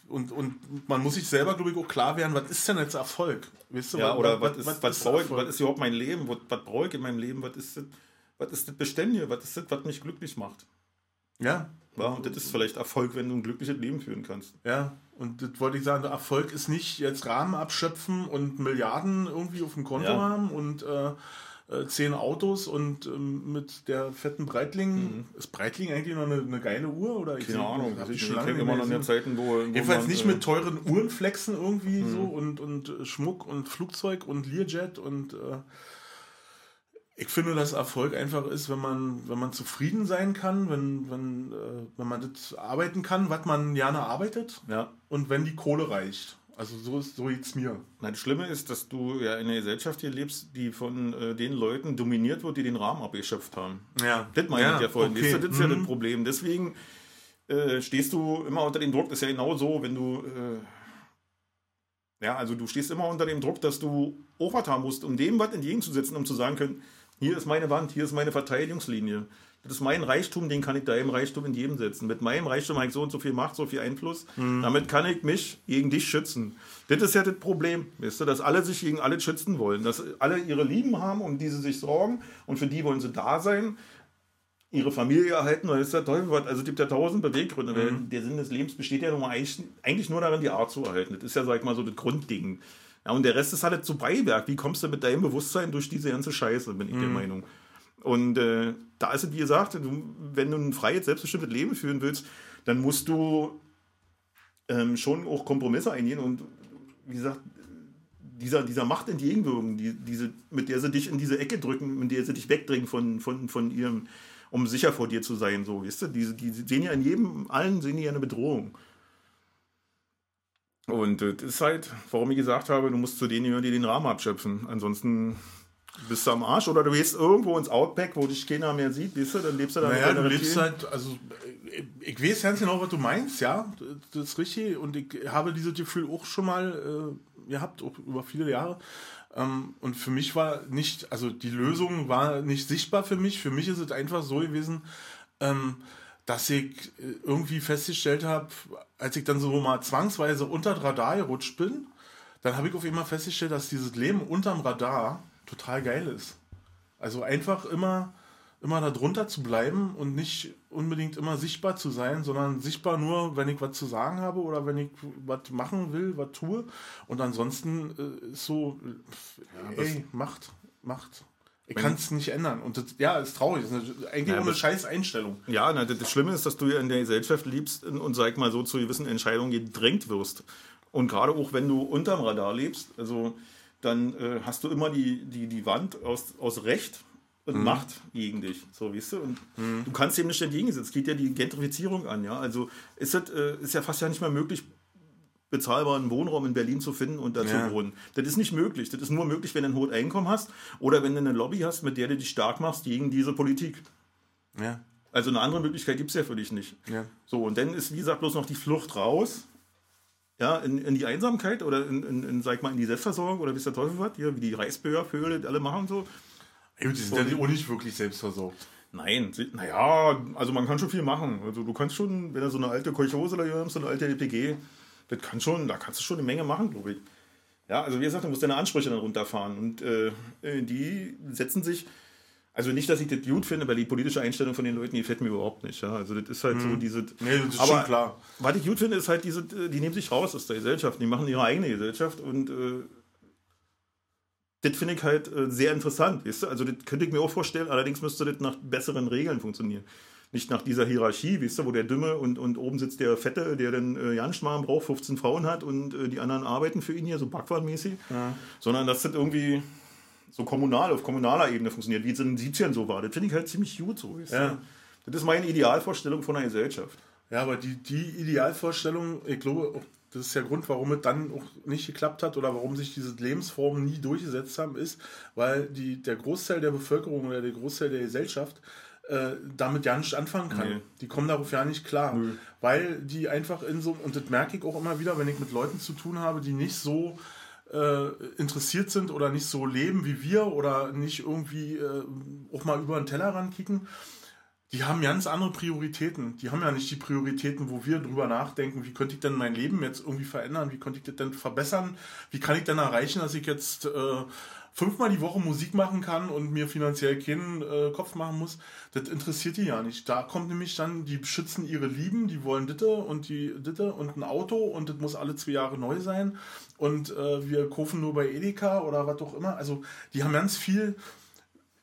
und, und man muss sich selber, glaube ich, auch klar werden, was ist denn jetzt Erfolg? Weißt du, ja, was, oder was, was, ist, was, brauche ich, was ist überhaupt mein Leben? Was, was brauche ich in meinem Leben? Was ist das, was ist das Beständige? Was ist das, was mich glücklich macht? Ja. Ja. Und das ist vielleicht Erfolg, wenn du ein glückliches Leben führen kannst. Ja, und das wollte ich sagen, Erfolg ist nicht jetzt Rahmen abschöpfen und Milliarden irgendwie auf dem Konto ja. haben und äh, äh, zehn Autos und ähm, mit der fetten Breitling. Mhm. Ist Breitling eigentlich noch eine, eine geile Uhr? Oder Keine Ahnung, habe ich schon lange immer noch in Zeiten, wo. wo Jedenfalls man, nicht äh, mit teuren Uhrenflexen irgendwie mhm. so und, und Schmuck und Flugzeug und Learjet und. Äh, ich finde, dass Erfolg einfach ist, wenn man, wenn man zufrieden sein kann, wenn, wenn, äh, wenn man das arbeiten kann, was man gerne arbeitet. Ja. Und wenn die Kohle reicht. Also so ist so jetzt mir. Na, das Schlimme ist, dass du ja in einer Gesellschaft hier lebst, die von äh, den Leuten dominiert wird, die den Rahmen abgeschöpft haben. Ja. Das meine ja, ich ja vorhin. Okay. Das, ist mhm. ja das Problem. Deswegen äh, stehst du immer unter dem Druck. Das ist ja genau so, wenn du äh, ja, also du stehst immer unter dem Druck, dass du auch was haben musst, um dem was entgegenzusetzen, um zu sagen können, hier ist meine Wand, hier ist meine Verteidigungslinie. Das ist mein Reichtum, den kann ich deinem Reichtum in jedem setzen. Mit meinem Reichtum habe ich so und so viel Macht, so viel Einfluss. Mhm. Damit kann ich mich gegen dich schützen. Das ist ja das Problem, weißt du, dass alle sich gegen alle schützen wollen. Dass alle ihre Lieben haben, um die sie sich sorgen und für die wollen sie da sein. Ihre Familie erhalten, oder ist der Teufel was? Also es gibt ja tausend Beweggründe. Mhm. Der Sinn des Lebens besteht ja eigentlich nur darin, die Art zu erhalten. Das ist ja, sag ich mal, so das Grundding. Ja, und der Rest ist halt so Beiwerk. Wie kommst du mit deinem Bewusstsein durch diese ganze Scheiße, bin ich mhm. der Meinung. Und äh, da ist es, wie gesagt, du, wenn du ein freies, selbstbestimmtes Leben führen willst, dann musst du ähm, schon auch Kompromisse eingehen und, wie gesagt, dieser, dieser Macht entgegenwirken, die, diese, mit der sie dich in diese Ecke drücken, mit der sie dich wegdrängen von, von, von ihrem, um sicher vor dir zu sein, so, weißt du? Die, die sehen ja in jedem, allen sehen die ja eine Bedrohung. Und das ist halt, warum ich gesagt habe, du musst zu denen gehören, die den Rahmen abschöpfen. Ansonsten bist du am Arsch oder du gehst irgendwo ins Outback, wo dich keiner mehr sieht, weißt du, dann lebst du da Naja, du lebst halt, also ich weiß ganz genau, was du meinst, ja, das ist richtig und ich habe dieses Gefühl auch schon mal äh, gehabt, auch über viele Jahre. Ähm, und für mich war nicht, also die Lösung war nicht sichtbar für mich. Für mich ist es einfach so gewesen, ähm, dass ich äh, irgendwie festgestellt habe, als ich dann so mal zwangsweise unter das Radar gerutscht bin, dann habe ich auf einmal festgestellt, dass dieses Leben unterm Radar total geil ist. Also einfach immer, immer da drunter zu bleiben und nicht unbedingt immer sichtbar zu sein, sondern sichtbar nur, wenn ich was zu sagen habe oder wenn ich was machen will, was tue. Und ansonsten äh, ist so, ja, ey, macht, macht. Ich kann es nicht ändern. Und das, ja, ist traurig. Das ist eigentlich ja, eine scheiß Einstellung. Ja, na, das Schlimme ist, dass du ja in der Gesellschaft liebst und, sag mal, so zu gewissen Entscheidungen gedrängt wirst. Und gerade auch, wenn du unterm Radar lebst, also dann äh, hast du immer die, die, die Wand aus, aus Recht und mhm. Macht gegen dich. So, weißt du? Und mhm. du kannst dem nicht entgegensetzen. Es geht ja die Gentrifizierung an, ja. Also ist, das, äh, ist ja fast ja nicht mehr möglich, bezahlbaren Wohnraum in Berlin zu finden und da zu ja. wohnen. Das ist nicht möglich. Das ist nur möglich, wenn du ein hohes Einkommen hast oder wenn du eine Lobby hast, mit der du dich stark machst gegen diese Politik. Ja. Also eine andere Möglichkeit gibt es ja für dich nicht. Ja. So, und dann ist, wie gesagt, bloß noch die Flucht raus. Ja, in, in die Einsamkeit oder in, in, in, sag mal, in die Selbstversorgung oder wie es der Teufel was, hier, wie die Reisböer-Vögel alle machen so. Ja, die sind ja auch nicht wirklich selbstversorgt. Nein, naja, also man kann schon viel machen. Also du kannst schon, wenn du so eine alte Kolchose hast, so eine alte LPG, das kann schon, da kannst du schon eine Menge machen, glaube ich. Ja, also wie gesagt, du musst deine Ansprüche dann runterfahren. Und äh, die setzen sich, also nicht, dass ich das gut finde, weil die politische Einstellung von den Leuten, die gefällt mir überhaupt nicht. Ja? Also das ist halt hm. so diese. Nee, das ist aber, schon klar. Was ich gut finde, ist halt diese, die nehmen sich raus aus der Gesellschaft, die machen ihre eigene Gesellschaft und äh, das finde ich halt äh, sehr interessant. Weißt du? Also das könnte ich mir auch vorstellen, allerdings müsste das nach besseren Regeln funktionieren. Nicht nach dieser Hierarchie, weißt du, wo der Dümme und, und oben sitzt der Fette, der dann äh, Janschmarm braucht, 15 Frauen hat und äh, die anderen arbeiten für ihn hier, so backwartmäßig, ja. sondern dass das irgendwie so kommunal, auf kommunaler Ebene funktioniert, wie es in den 70ern so war. Das finde ich halt ziemlich gut so. Weißt ja. Das ist meine Idealvorstellung von einer Gesellschaft. Ja, aber die, die Idealvorstellung, ich glaube, das ist der Grund, warum es dann auch nicht geklappt hat oder warum sich diese Lebensformen nie durchgesetzt haben, ist, weil die, der Großteil der Bevölkerung oder der Großteil der Gesellschaft äh, damit ja nicht anfangen kann. Nee. Die kommen darauf ja nicht klar, nee. weil die einfach in so, und das merke ich auch immer wieder, wenn ich mit Leuten zu tun habe, die nicht so äh, interessiert sind oder nicht so leben wie wir oder nicht irgendwie äh, auch mal über den Tellerrand kicken, die haben ganz andere Prioritäten. Die haben ja nicht die Prioritäten, wo wir drüber nachdenken, wie könnte ich denn mein Leben jetzt irgendwie verändern, wie könnte ich das denn verbessern, wie kann ich denn erreichen, dass ich jetzt äh, fünfmal die Woche Musik machen kann und mir finanziell keinen äh, Kopf machen muss. Das interessiert die ja nicht. Da kommt nämlich dann, die beschützen ihre Lieben, die wollen Ditte und die Ditte und ein Auto und das muss alle zwei Jahre neu sein und äh, wir kaufen nur bei Edeka oder was auch immer. Also die haben ganz viel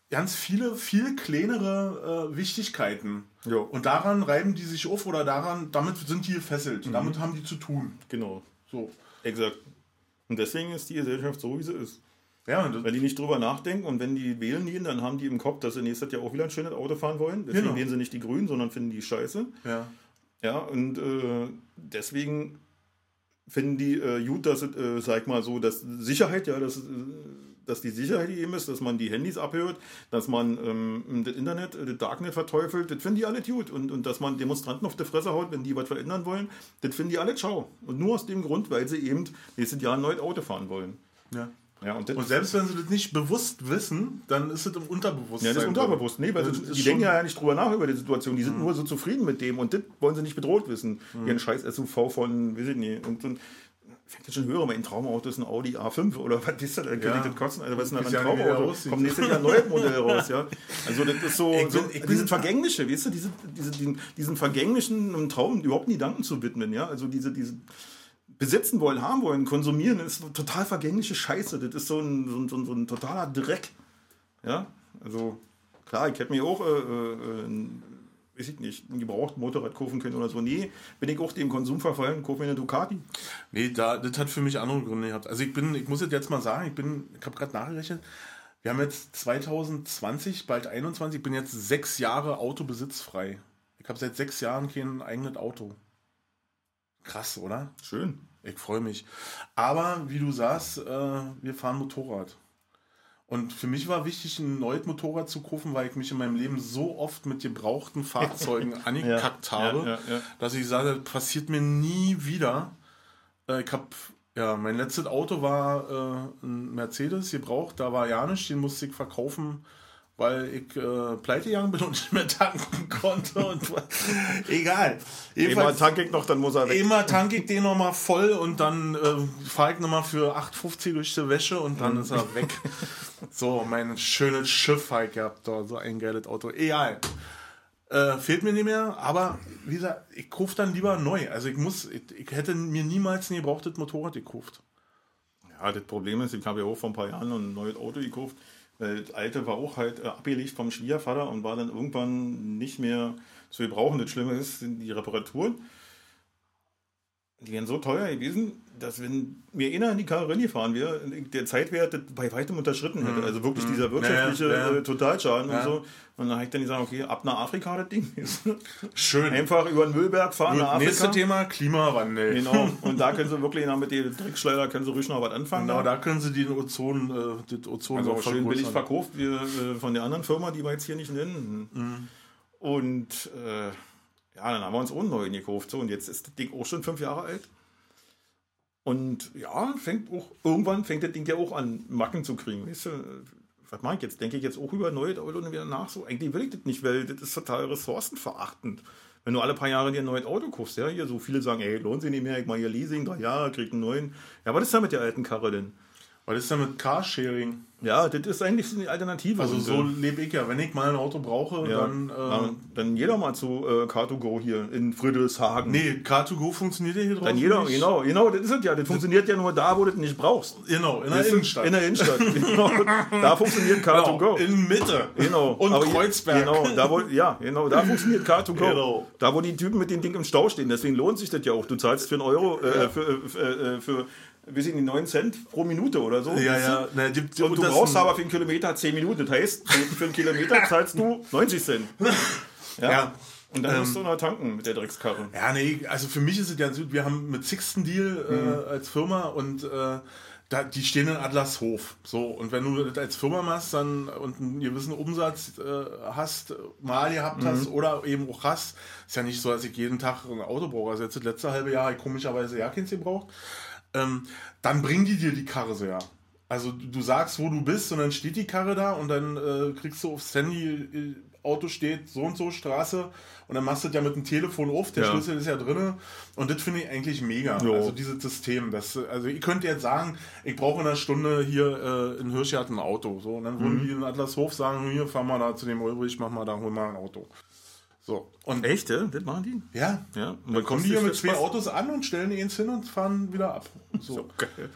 ganz viele, viel kleinere äh, Wichtigkeiten. Jo. Und daran reiben die sich auf oder daran, damit sind die gefesselt. Mhm. Damit haben die zu tun. Genau. So. Exakt. Und deswegen ist die Gesellschaft so, wie sie ist. Ja, wenn die nicht drüber nachdenken und wenn die wählen gehen, dann haben die im Kopf, dass sie nächstes Jahr auch wieder ein schönes Auto fahren wollen. Deswegen genau. wählen sie nicht die Grünen, sondern finden die scheiße. Ja. Ja, und äh, deswegen finden die äh, gut, dass, äh, sag mal so, dass Sicherheit, ja, das äh, dass die Sicherheit gegeben ist, dass man die Handys abhört, dass man ähm, das Internet, äh, das Darknet verteufelt, das finden die alle gut. Und, und dass man Demonstranten auf die Fresse haut, wenn die was verändern wollen, das finden die alle ciao. Und nur aus dem Grund, weil sie eben nächstes Jahr ein neues Auto fahren wollen. Ja. Ja, und, und, selbst wenn sie das nicht bewusst wissen, dann ist es im Unterbewusstsein. Ja, das ist unterbewusst. Nee, weil sie, die denken ja nicht drüber nach über die Situation. Die sind mhm. nur so zufrieden mit dem und das wollen sie nicht bedroht wissen. Mhm. Ihren scheiß SUV von, weiß ich nicht. Und, und fängt jetzt schon höher, mein Traumauto ist ein Audi A5 oder was ist das? Dann ja. das kotzen. Also was ist denn ein Traumauto? Kommt nächstes Jahr ein neues Modell raus, ja. Also das ist so, ich bin, so ich diesen vergängliche, weißt du, diese, diese, diesen, diesen vergänglichen Traum überhaupt nie Gedanken zu widmen, ja. Also diese, diese besitzen wollen, haben wollen, konsumieren, ist total vergängliche Scheiße. Das ist so ein, so ein, so ein, totaler Dreck. Ja, also klar, ich hätte mir auch äh, äh, weiß ich nicht, ein gebrauchten Motorrad kaufen können oder so. Nee, bin ich auch dem Konsum verfallen, kaufe mir eine Ducati. Nee, da, das hat für mich andere Gründe gehabt. Also ich bin, ich muss jetzt mal sagen, ich bin, ich habe gerade nachgerechnet, wir haben jetzt 2020, bald 21, ich bin jetzt sechs Jahre autobesitzfrei. Ich habe seit sechs Jahren kein eigenes Auto. Krass, oder? Schön. Ich freue mich. Aber wie du sagst, äh, wir fahren Motorrad. Und für mich war wichtig, ein neues Motorrad zu kaufen, weil ich mich in meinem Leben so oft mit gebrauchten Fahrzeugen angekackt ja, habe, ja, ja, dass ich sage, das passiert mir nie wieder. Äh, ich habe, ja, mein letztes Auto war äh, ein Mercedes gebraucht, da war ja nicht, den musste ich verkaufen weil ich äh, pleite gegangen bin und nicht mehr tanken konnte. Und, egal. Immer tanke ich noch, dann muss er weg. Immer tanke ich den nochmal voll und dann äh, fahre ich nochmal für 8,50 durch die Wäsche und dann ist er weg. so, mein schönes Schiff habe ich gehabt, so ein geiles Auto. Egal. Äh, fehlt mir nicht mehr, aber wie gesagt, ich kaufe dann lieber neu. Also ich muss, ich, ich hätte mir niemals ein gebrauchtes Motorrad gekauft. Ja, das Problem ist, ich habe ja auch vor ein paar Jahren ein neues Auto gekauft weil das alte war auch halt äh, abgelegt vom Schwiegervater und war dann irgendwann nicht mehr zu gebrauchen. Das Schlimme ist, sind die Reparaturen. Die wären so teuer gewesen, dass wenn mir einer in die Karre gefahren wäre, der Zeitwert bei weitem unterschritten hätte. Mhm. Also wirklich mhm. dieser wirtschaftliche ja, ja. Äh, Totalschaden ja. und so. Und dann habe ich dann gesagt, okay, ab nach Afrika das Ding ist. Schön. Einfach über den Müllberg fahren nach Afrika. Nächstes Thema, Klimawandel. Genau. Und da können sie wirklich mit den Dreckschleuder können sie ruhig noch was anfangen. Genau, da können sie den Ozon, äh, das Ozon also schön billig verkauft wie, äh, von der anderen Firma, die wir jetzt hier nicht nennen. Mhm. Und äh, ja, dann haben wir uns auch einen neuen gekauft. So, und jetzt ist das Ding auch schon fünf Jahre alt. Und ja, fängt auch, irgendwann fängt das Ding ja auch an, Macken zu kriegen. Weißt du? Was mache ich jetzt? Denke ich jetzt auch über neue Auto und wieder nach? So, eigentlich will ich das nicht, weil das ist total ressourcenverachtend. Wenn du alle paar Jahre dir ein neues Auto kaufst, ja, hier so viele sagen, ey, lohnt sich nicht mehr, ich mache hier Leasing, drei Jahre, krieg einen neuen. Ja, was ist da mit der alten Karre denn? Was ist denn mit Carsharing? Ja, das ist eigentlich so eine Alternative. Also so äh, lebe ich ja. Wenn ich mal ein Auto brauche, ja, dann... Äh, dann, jeder mal zu äh, Car2Go hier in Friedrichshagen. nee, Car2Go funktioniert ja hier draußen Dann jeder, nicht. genau, genau, das ist es ja. Das funktioniert ja nur da, wo du es nicht brauchst. Genau, in der Weißt du? Innenstadt. In der Innenstadt. genau. Da funktioniert genau, Car2Go. in Mitte. Genau. Und Aber Kreuzberg. Genau, da wo, ja, genau, da funktioniert Car2Go. Genau. Da, wo die Typen mit dem Ding im Stau stehen. Deswegen lohnt sich das ja auch. Du zahlst für einen Euro, äh, für, für, äh, für, weiß ich nicht, 9 Cent pro Minute oder so. Ja, ja. Na, die, die, Und du brauchst aber für einen Kilometer 10 Minuten. Das heißt, für einen Kilometer zahlst du 90 Cent. Ja. Ja. Und dann Ähm, musst du noch tanken mit der Dreckskarre. Ja, nee, also für mich ist es ja so, wir haben mit Sixten Deal Mhm. äh, als Firma und äh, da, die stehen in Adlershof. So, und wenn du das als Firma machst dann und einen gewissen Umsatz äh, hast, mal gehabt Mhm. hast oder eben auch hast, ist ja nicht so, dass ich jeden Tag ein Auto brauche. Also jetzt das letzte halbe Jahr habe ich komischerweise ja keins gebraucht. Ähm, dann bringen die dir die Karre ja. Also du sagst, wo du bist und dann steht die Karre da und dann äh, kriegst du aufs Handy, äh, Auto steht so und so Straße und dann machst du das ja mit dem Telefon auf, der Ja. Schlüssel ist ja drin und das finde ich eigentlich mega. Jo. Also dieses System, das, also ich könnte jetzt sagen, ich brauche in einer Stunde hier äh, in Hirschgarten ein Auto, so und dann Mhm. würden die in Adlershof sagen, hier fahren wir da zu dem Ulrich, mach mal da, hol mal ein Auto. So und Echt, ja? Das machen die? ja, Ja. Und dann kommen die hier mit zwei Spaß? Autos an und stellen eins hin und fahren wieder ab. So. Geil.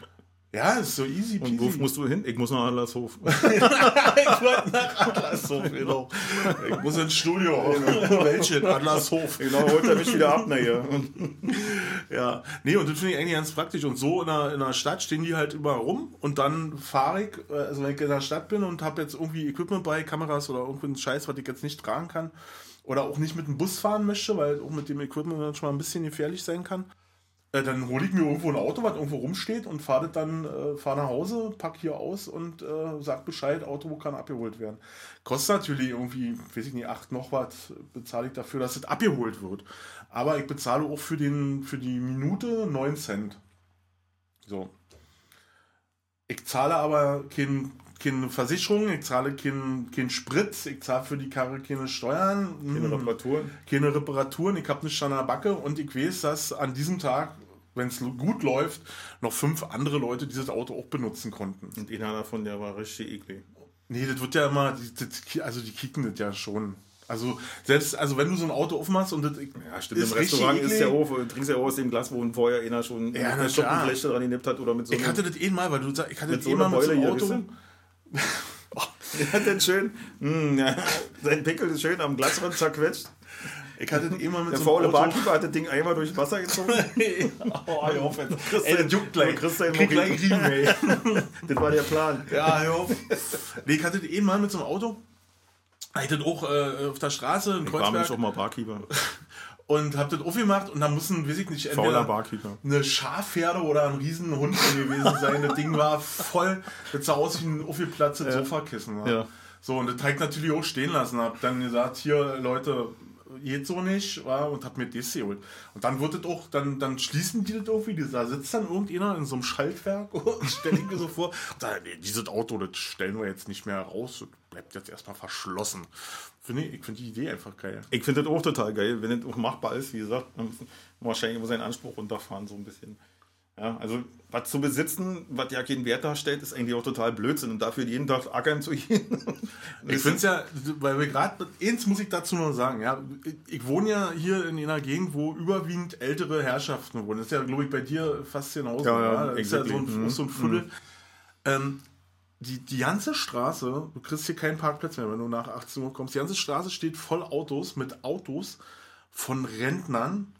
Ja, ist so easy peasy. Und wo musst du hin? Ich muss nach Adlershof. ich wollte nach Adlershof, genau. Ich muss ins Studio. Welche? Adlershof. genau, holt er mich wieder ab, na hier. Ja, nee, und das finde ich eigentlich ganz praktisch. Und so in der, in der Stadt stehen die halt überall rum und dann fahre ich, äh, also wenn ich in der Stadt bin und habe jetzt irgendwie Equipment bei, Kameras oder irgendeinen Scheiß, was ich jetzt nicht tragen kann oder auch nicht mit dem Bus fahren möchte, weil auch mit dem Equipment dann schon mal ein bisschen gefährlich sein kann, äh, dann hole ich mir irgendwo ein Auto, was irgendwo rumsteht und fahre dann, äh, fahre nach Hause, pack hier aus und äh, sag Bescheid, Auto kann abgeholt werden. Kostet natürlich irgendwie, weiß ich nicht, 8 noch was, bezahle ich dafür, dass es abgeholt wird. Aber ich bezahle auch für, den, für die Minute 9 Cent. So. Ich zahle aber kein, keine Versicherung, ich zahle keinen kein Sprit, ich zahle für die Karre keine Steuern, Keine mm, Reparaturen. keine Reparaturen, ich habe nichts an der Backe und ich weiß, dass an diesem Tag, wenn es gut läuft, noch fünf andere Leute dieses Auto auch benutzen konnten. Und einer davon, der war richtig eklig. Nee, das wird ja immer, das, also die kicken das ja schon. Also selbst, also wenn du so ein Auto aufmachst und das Ja, stimmt. ist Im Restaurant ist ja du trinkst ja auch aus dem Glas, wo vorher einer schon Ja, eine klar. Schockenflechte dran genippt hat oder mit so Ich hatte das eh mal, weil du sagst, ich hatte das eh mal mit so einem hier, Auto. weißt Der hat den schön, mm, ja, sein Pickel ist schön am Glasrand zerquetscht. Ich hatte eh mal mit Der so faule. Barkeeper hat das Ding einmal durchs Wasser gezogen. oh, hör auf jetzt. Ey, du- das juckt gleich. du kriegst Krieg gleich. Riemen, ey. Das war der Plan. Ja, hör auf. Nee, ich hatte das eh mal mit so einem Auto. Ich hatte auch äh, auf der Straße in Ich war Kreuzberg auch mal Barkeeper. Und hab das aufgemacht und da mussten, weiß ich nicht, entweder Barkeeper. eine Schafherde oder ein Riesenhund gewesen sein. Das Ding war voll, das sah aus wie ein aufgeplatztes Sofakissen. War. Ja. So, und das habe ich natürlich auch stehen lassen. Hab dann gesagt, hier, Leute, geht so nicht, war, und hab mir das geholt. Und dann wird das auch, dann, dann schließen die das irgendwie, da sitzt dann irgendjemand in so einem Schaltwerk und stelle ich mir so vor, da, dieses Auto, das stellen wir jetzt nicht mehr raus, das bleibt jetzt erstmal verschlossen. Finde ich, ich finde die Idee einfach geil. Ich finde das auch total geil, wenn das auch machbar ist, wie gesagt, man muss wahrscheinlich immer seinen Anspruch runterfahren, so ein bisschen. Ja, also was zu besitzen, was ja keinen Wert darstellt, ist eigentlich auch total Blödsinn und dafür jeden Tag ackern zu gehen. Ich finde es ja, weil wir gerade, eins muss ich dazu noch sagen, ja, ich, ich wohne ja hier in einer Gegend, wo überwiegend ältere Herrschaften wohnen. Das ist ja, glaube ich, bei dir fast genauso. Ja, ja, Das ist ja so ein. Mhm. so ein Viertel. Ähm, die, die ganze Straße, du kriegst hier keinen Parkplatz mehr, wenn du nach 18 Uhr kommst. Die ganze Straße steht voll Autos mit Autos von Rentnern,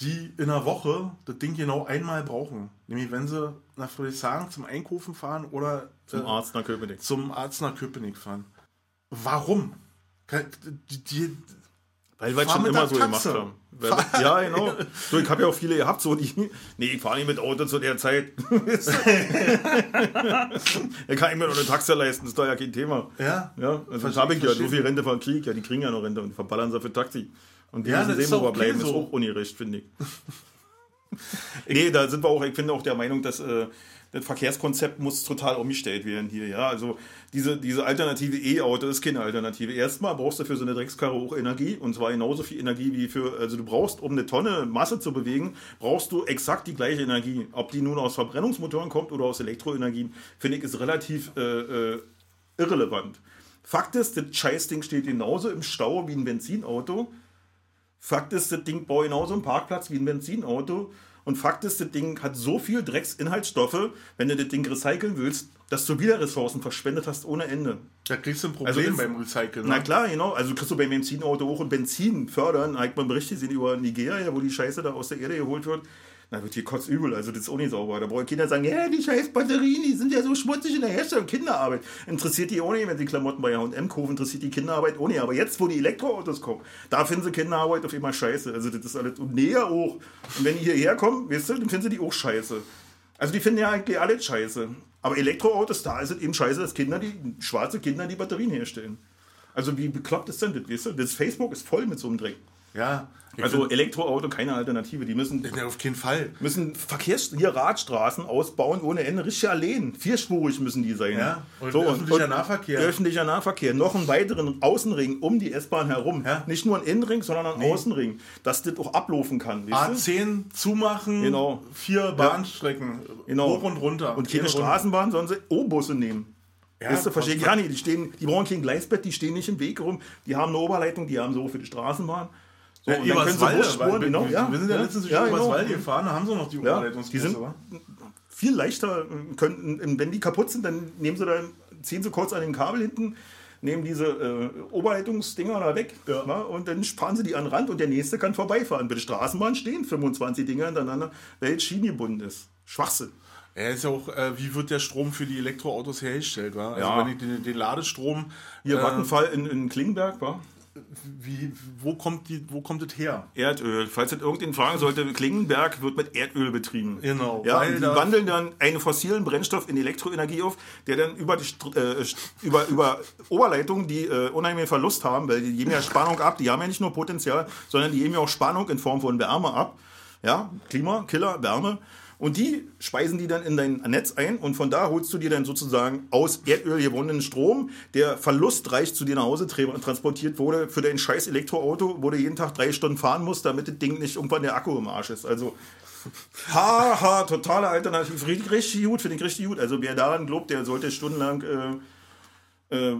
die in einer Woche das Ding genau einmal brauchen. Nämlich wenn sie nach Friedrichshagen zum Einkaufen fahren oder Zum äh, Arzt nach Köpenick. zum Arzt nach Köpenick fahren. Warum? Die, die, Weil wir es Fahr schon immer so gemacht Taxe. haben. Weil, ja, genau. So, ich habe ja auch viele gehabt, so die. Nee, ich fahre nicht mit Auto zu der Zeit. da kann ich mir noch eine Taxe leisten, das ist doch ja kein Thema. ja, Ja, also das habe ich ja. So viel Rente von Krieg, ja, die kriegen ja noch Rente und verballern sie für Taxi. Und die Ja, müssen wo wir okay bleiben, so. ist auch ungerecht, finde ich. nee, da sind wir auch, ich finde auch der Meinung, dass äh, das Verkehrskonzept muss total umgestellt werden hier. Ja, also diese, diese alternative E-Auto ist keine Alternative. Erstmal brauchst du für so eine Dreckskarre auch Energie und zwar genauso viel Energie wie für, also du brauchst, um eine Tonne Masse zu bewegen, brauchst du exakt die gleiche Energie. Ob die nun aus Verbrennungsmotoren kommt oder aus Elektroenergien, finde ich, ist relativ äh, äh, irrelevant. Fakt ist, das Scheißding steht genauso im Stau wie ein Benzinauto. Fakt ist, das Ding baut genauso einen Parkplatz wie ein Benzinauto. Und Fakt ist, das Ding hat so viel Drecksinhaltsstoffe, wenn du das Ding recyceln willst, dass du wieder Ressourcen verschwendet hast ohne Ende. Da kriegst du ein Also Problem ist- beim Recyceln. Na Ne? klar, genau. Also kriegst du beim Benzinauto auch und Benzin fördern. Da hat man Berichte gesehen über Nigeria, wo die Scheiße da aus der Erde geholt wird. Na, wird hier kotzübel. Also das ist auch nicht sauber. Da brauchen Kinder sagen, ja, die scheiß Batterien, die sind ja so schmutzig in der Herstellung. Kinderarbeit. Interessiert die auch nicht, wenn sie Klamotten bei H&M kaufen, interessiert die Kinderarbeit auch nicht. Aber jetzt, wo die Elektroautos kommen, da finden sie Kinderarbeit auf immer scheiße. Also das ist alles und näher auch. Und wenn die hierher kommen, weißt du, dann finden sie die auch scheiße. Also die finden ja eigentlich alles scheiße. Aber Elektroautos, da ist es eben scheiße, dass Kinder, die schwarze Kinder die Batterien herstellen. Also wie bekloppt ist denn das, weißt du? Das Facebook ist voll mit so einem Dreck. Ja. Also Elektroauto keine Alternative. Die müssen, Ja, auf keinen Fall. müssen Verkehrs hier Radstraßen ausbauen ohne Ende. Richtig allein. Vierspurig müssen die sein. Ja, und öffentlicher Nahverkehr. Öffentlicher Nahverkehr. Noch einen weiteren Außenring um die S-Bahn herum. Ja. Nicht nur ein Innenring, sondern ein Außenring. Dass das auch ablaufen kann. Weißt du? A10 zumachen, Genau. vier Bahnstrecken, Genau. hoch und runter. Und keine und. Straßenbahn, sondern O-Busse nehmen. Ja, weißt du, verstehe ich gar nicht. Die, stehen, die brauchen kein Gleisbett, die stehen nicht im Weg rum. Die haben eine Oberleitung, die haben so für die Straßenbahn. So, Ja, Eberswalde, weil- genau. wir, Ja, wir sind ja, letztens durch ja, genau. Eberswalde gefahren, da haben sie noch die Ja, Oberleitungsbusse, die sind viel leichter, äh, können, wenn die kaputt sind, dann nehmen sie dann, ziehen sie kurz an den Kabel hinten, nehmen diese äh, Oberleitungsdinger da weg Ja. wa? und dann fahren sie die an den Rand und der nächste kann vorbeifahren. Bei der Straßenbahn stehen 25 Dinger hintereinander, weil es schienengebunden ist. Schwachsinn. Ja, ist ja auch, äh, wie wird der Strom für die Elektroautos hergestellt, wa? Also Ja. wenn ich den, den Ladestrom, Hier, äh, Vattenfall in, in Klingenberg, war wie, wo kommt die, wo kommt das her? Erdöl. Falls das irgendjemand fragen sollte, Klingenberg wird mit Erdöl betrieben. Genau, Ja, die wandeln dann einen fossilen Brennstoff in Elektroenergie auf, der dann über, die, äh, über, über Oberleitungen, die äh, unheimlichen Verlust haben, weil die geben ja Spannung ab. Die haben ja nicht nur Potenzial, sondern die geben ja auch Spannung in Form von Wärme ab. Ja, Klima, Killer, Wärme. Und die speisen die dann in dein Netz ein und von da holst du dir dann sozusagen aus Erdöl gewonnenen Strom, der verlustreich zu dir nach Hause tra- transportiert wurde für dein scheiß Elektroauto, wo du jeden Tag drei Stunden fahren musst, damit das Ding nicht irgendwann der Akku im Arsch ist. Also Haha, totale Alternative. Richtig, richtig gut, finde ich richtig gut. Also wer daran glaubt, der sollte stundenlang äh, äh,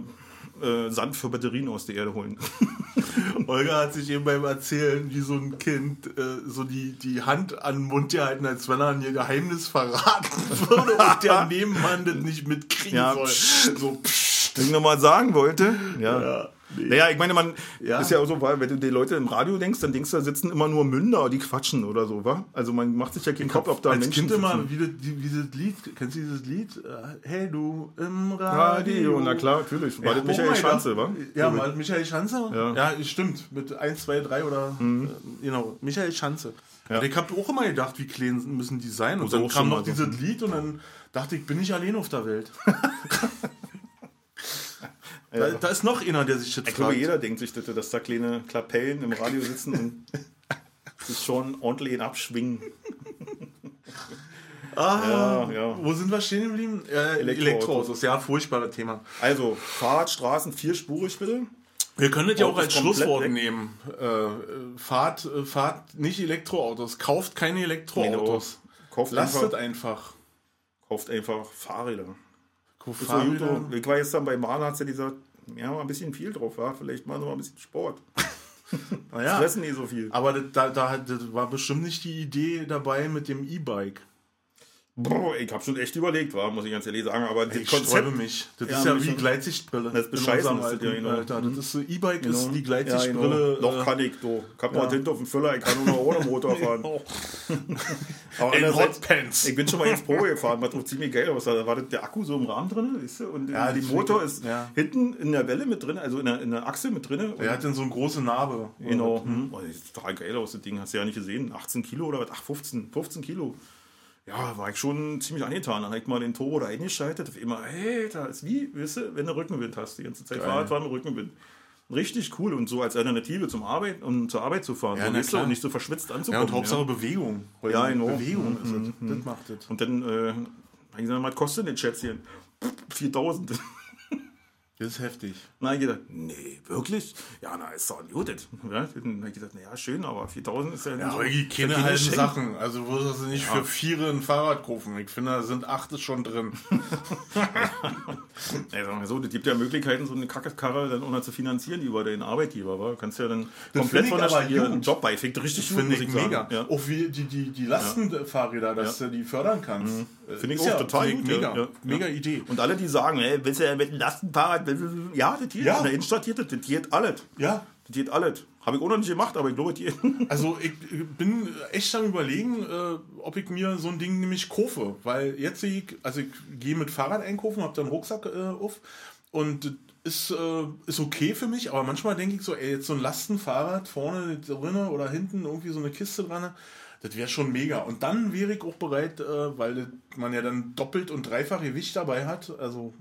äh, Sand für Batterien aus der Erde holen. Olga hat sich eben beim Erzählen wie so ein Kind äh, so die, die Hand an den Mund gehalten, als wenn er ein Geheimnis verraten würde und der Nebenmann das nicht mitkriegen Ja, soll. psst. So, psst. Was ich nochmal sagen wollte. Ja. Ja. Naja, ich meine, man Ja. ist ja auch so, weil wenn du die Leute im Radio denkst, dann denkst du, da sitzen immer nur Münder, die quatschen oder so, wa? Also man macht sich ja keinen Kopf, ob da Als Menschen Kind immer, wie das, wie das Lied, kennst du dieses Lied? Äh, Hey du im Radio. Radio, na klar, natürlich. War Ja, das oh Michael mein Schanze, wa? Ja, mal Michael Schanze? Ja. Ja, stimmt. Mit 1, 2, 3 oder. Mhm. Äh, genau, Michael Schanze. Ja. Ich habe auch immer gedacht, wie klein müssen die sein. Und Muss dann kam noch so. dieses Lied und dann dachte ich, bin ich allein auf der Welt. da, da ist noch einer, der sich das Ich glaube, jeder denkt sich, dass, dass da kleine Klapellen im Radio sitzen und sich schon ordentlich in abschwingen. Ah, Ja, ja. Wo sind wir stehen geblieben? Äh, Elektroautos. Elektroautos. Ja, furchtbares Thema. Also, Fahrradstraßen vierspurig bitte. Wir können das ja auch als Schlusswort nehmen. Äh, äh, fahrt, äh, fahrt nicht Elektroautos. Kauft keine Elektroautos. Kauft Lasst einfach, einfach. kauft einfach Fahrräder. So. Ich war jetzt dann bei Mahler, hat sie gesagt, ja, mal ein bisschen viel drauf war. Vielleicht mal noch mal ein bisschen Sport. Naja, Fressen nicht so viel. aber da, da, das war bestimmt nicht die Idee dabei mit dem E-Bike. Boah, ich habe schon echt überlegt, war, muss ich ganz ehrlich sagen. Aber Ich das sträube Konzept, mich. Das Ja, ist ja wie. Gleitsichtbrille. Das ist bescheißen, das alten ja, genau. Alter. Das ist so, E-Bike ist die ja, Gleitsichtbrille. genau. Noch äh, kann ich, du. Ich hab mal ja. Tinte auf dem Füller, ich kann nur noch ohne Motor fahren. oh, Aber in Hotpants. ich bin schon mal ins Probe gefahren, war doch ziemlich geil aus. Da war der Akku so im Rahmen drin, weißt du? Und Ja, die das Motor ist ja. hinten in der Welle mit drin, also in der, in der Achse mit drin. Er hat dann so eine große Narbe. Genau. Hm. Oh, das sieht total geil aus, das Ding. Hast du ja nicht gesehen. 18 Kilo oder was? Ach, 15. 15 Kilo. Ja, war ich schon ziemlich angetan. Dann habe ich mal den Turbo da eingeschaltet. Auf immer, hey, da ist wie, weißt du, wenn du Rückenwind hast, die ganze Zeit Geil. Fahrradfahren mit Rückenwind. richtig cool und so als Alternative zum Arbeit, um zur Arbeit zu fahren. Ja, so, weißt du, und nicht so verschwitzt Ja, anzukommen. und Hauptsache Bewegung. Weil Ja, genau. Bewegung ist Mhm, es. Das macht es. Und dann, äh, ich gesagt, was kostet denn Schätzchen? 4000. Das ist heftig. Na, ich gedacht, nee, wirklich? Ja, na, ist doch gut. Ja, dann ich gedacht, naja, schön, aber 4000 ist ja nicht Ja, aber die ist keine kein halben. Sachen. Also würdest du nicht für vier ein Fahrrad kaufen. Ich finde, da sind acht schon drin. Ja, sagen wir so, es gibt ja Möglichkeiten, so eine Kackkarre dann auch noch zu finanzieren über den Arbeitgeber. Wa? Du kannst ja dann komplett finde von ich der Stelle einen Job beifängt. Richtig Finde ich ich mega. Ja. Auch wie die, die, die Lastenfahrräder, dass du die fördern kannst. Äh, Finde ich auch total finde ich gut, Mega, ja. Ja. mega Idee. Und alle, die sagen, ey, willst du ja mit einem Lastenfahrrad, ja, das geht. Ja. In der Innenstadt geht das, geht alles. Ja, Das geht alles. Habe ich auch noch nicht gemacht, aber ich glaube, geht. Also ich bin echt am überlegen, äh, ob ich mir so ein Ding nämlich kaufe. Weil jetzt sehe ich, also ich gehe mit Fahrrad einkaufen, habe dann einen Rucksack äh, auf und ist, äh, ist okay für mich, aber manchmal denke ich so, ey, jetzt so ein Lastenfahrrad vorne drin oder hinten irgendwie so eine Kiste dran, das wäre schon mega. Und dann wäre ich auch bereit, äh, weil man ja dann doppelt und dreifach Gewicht dabei hat, also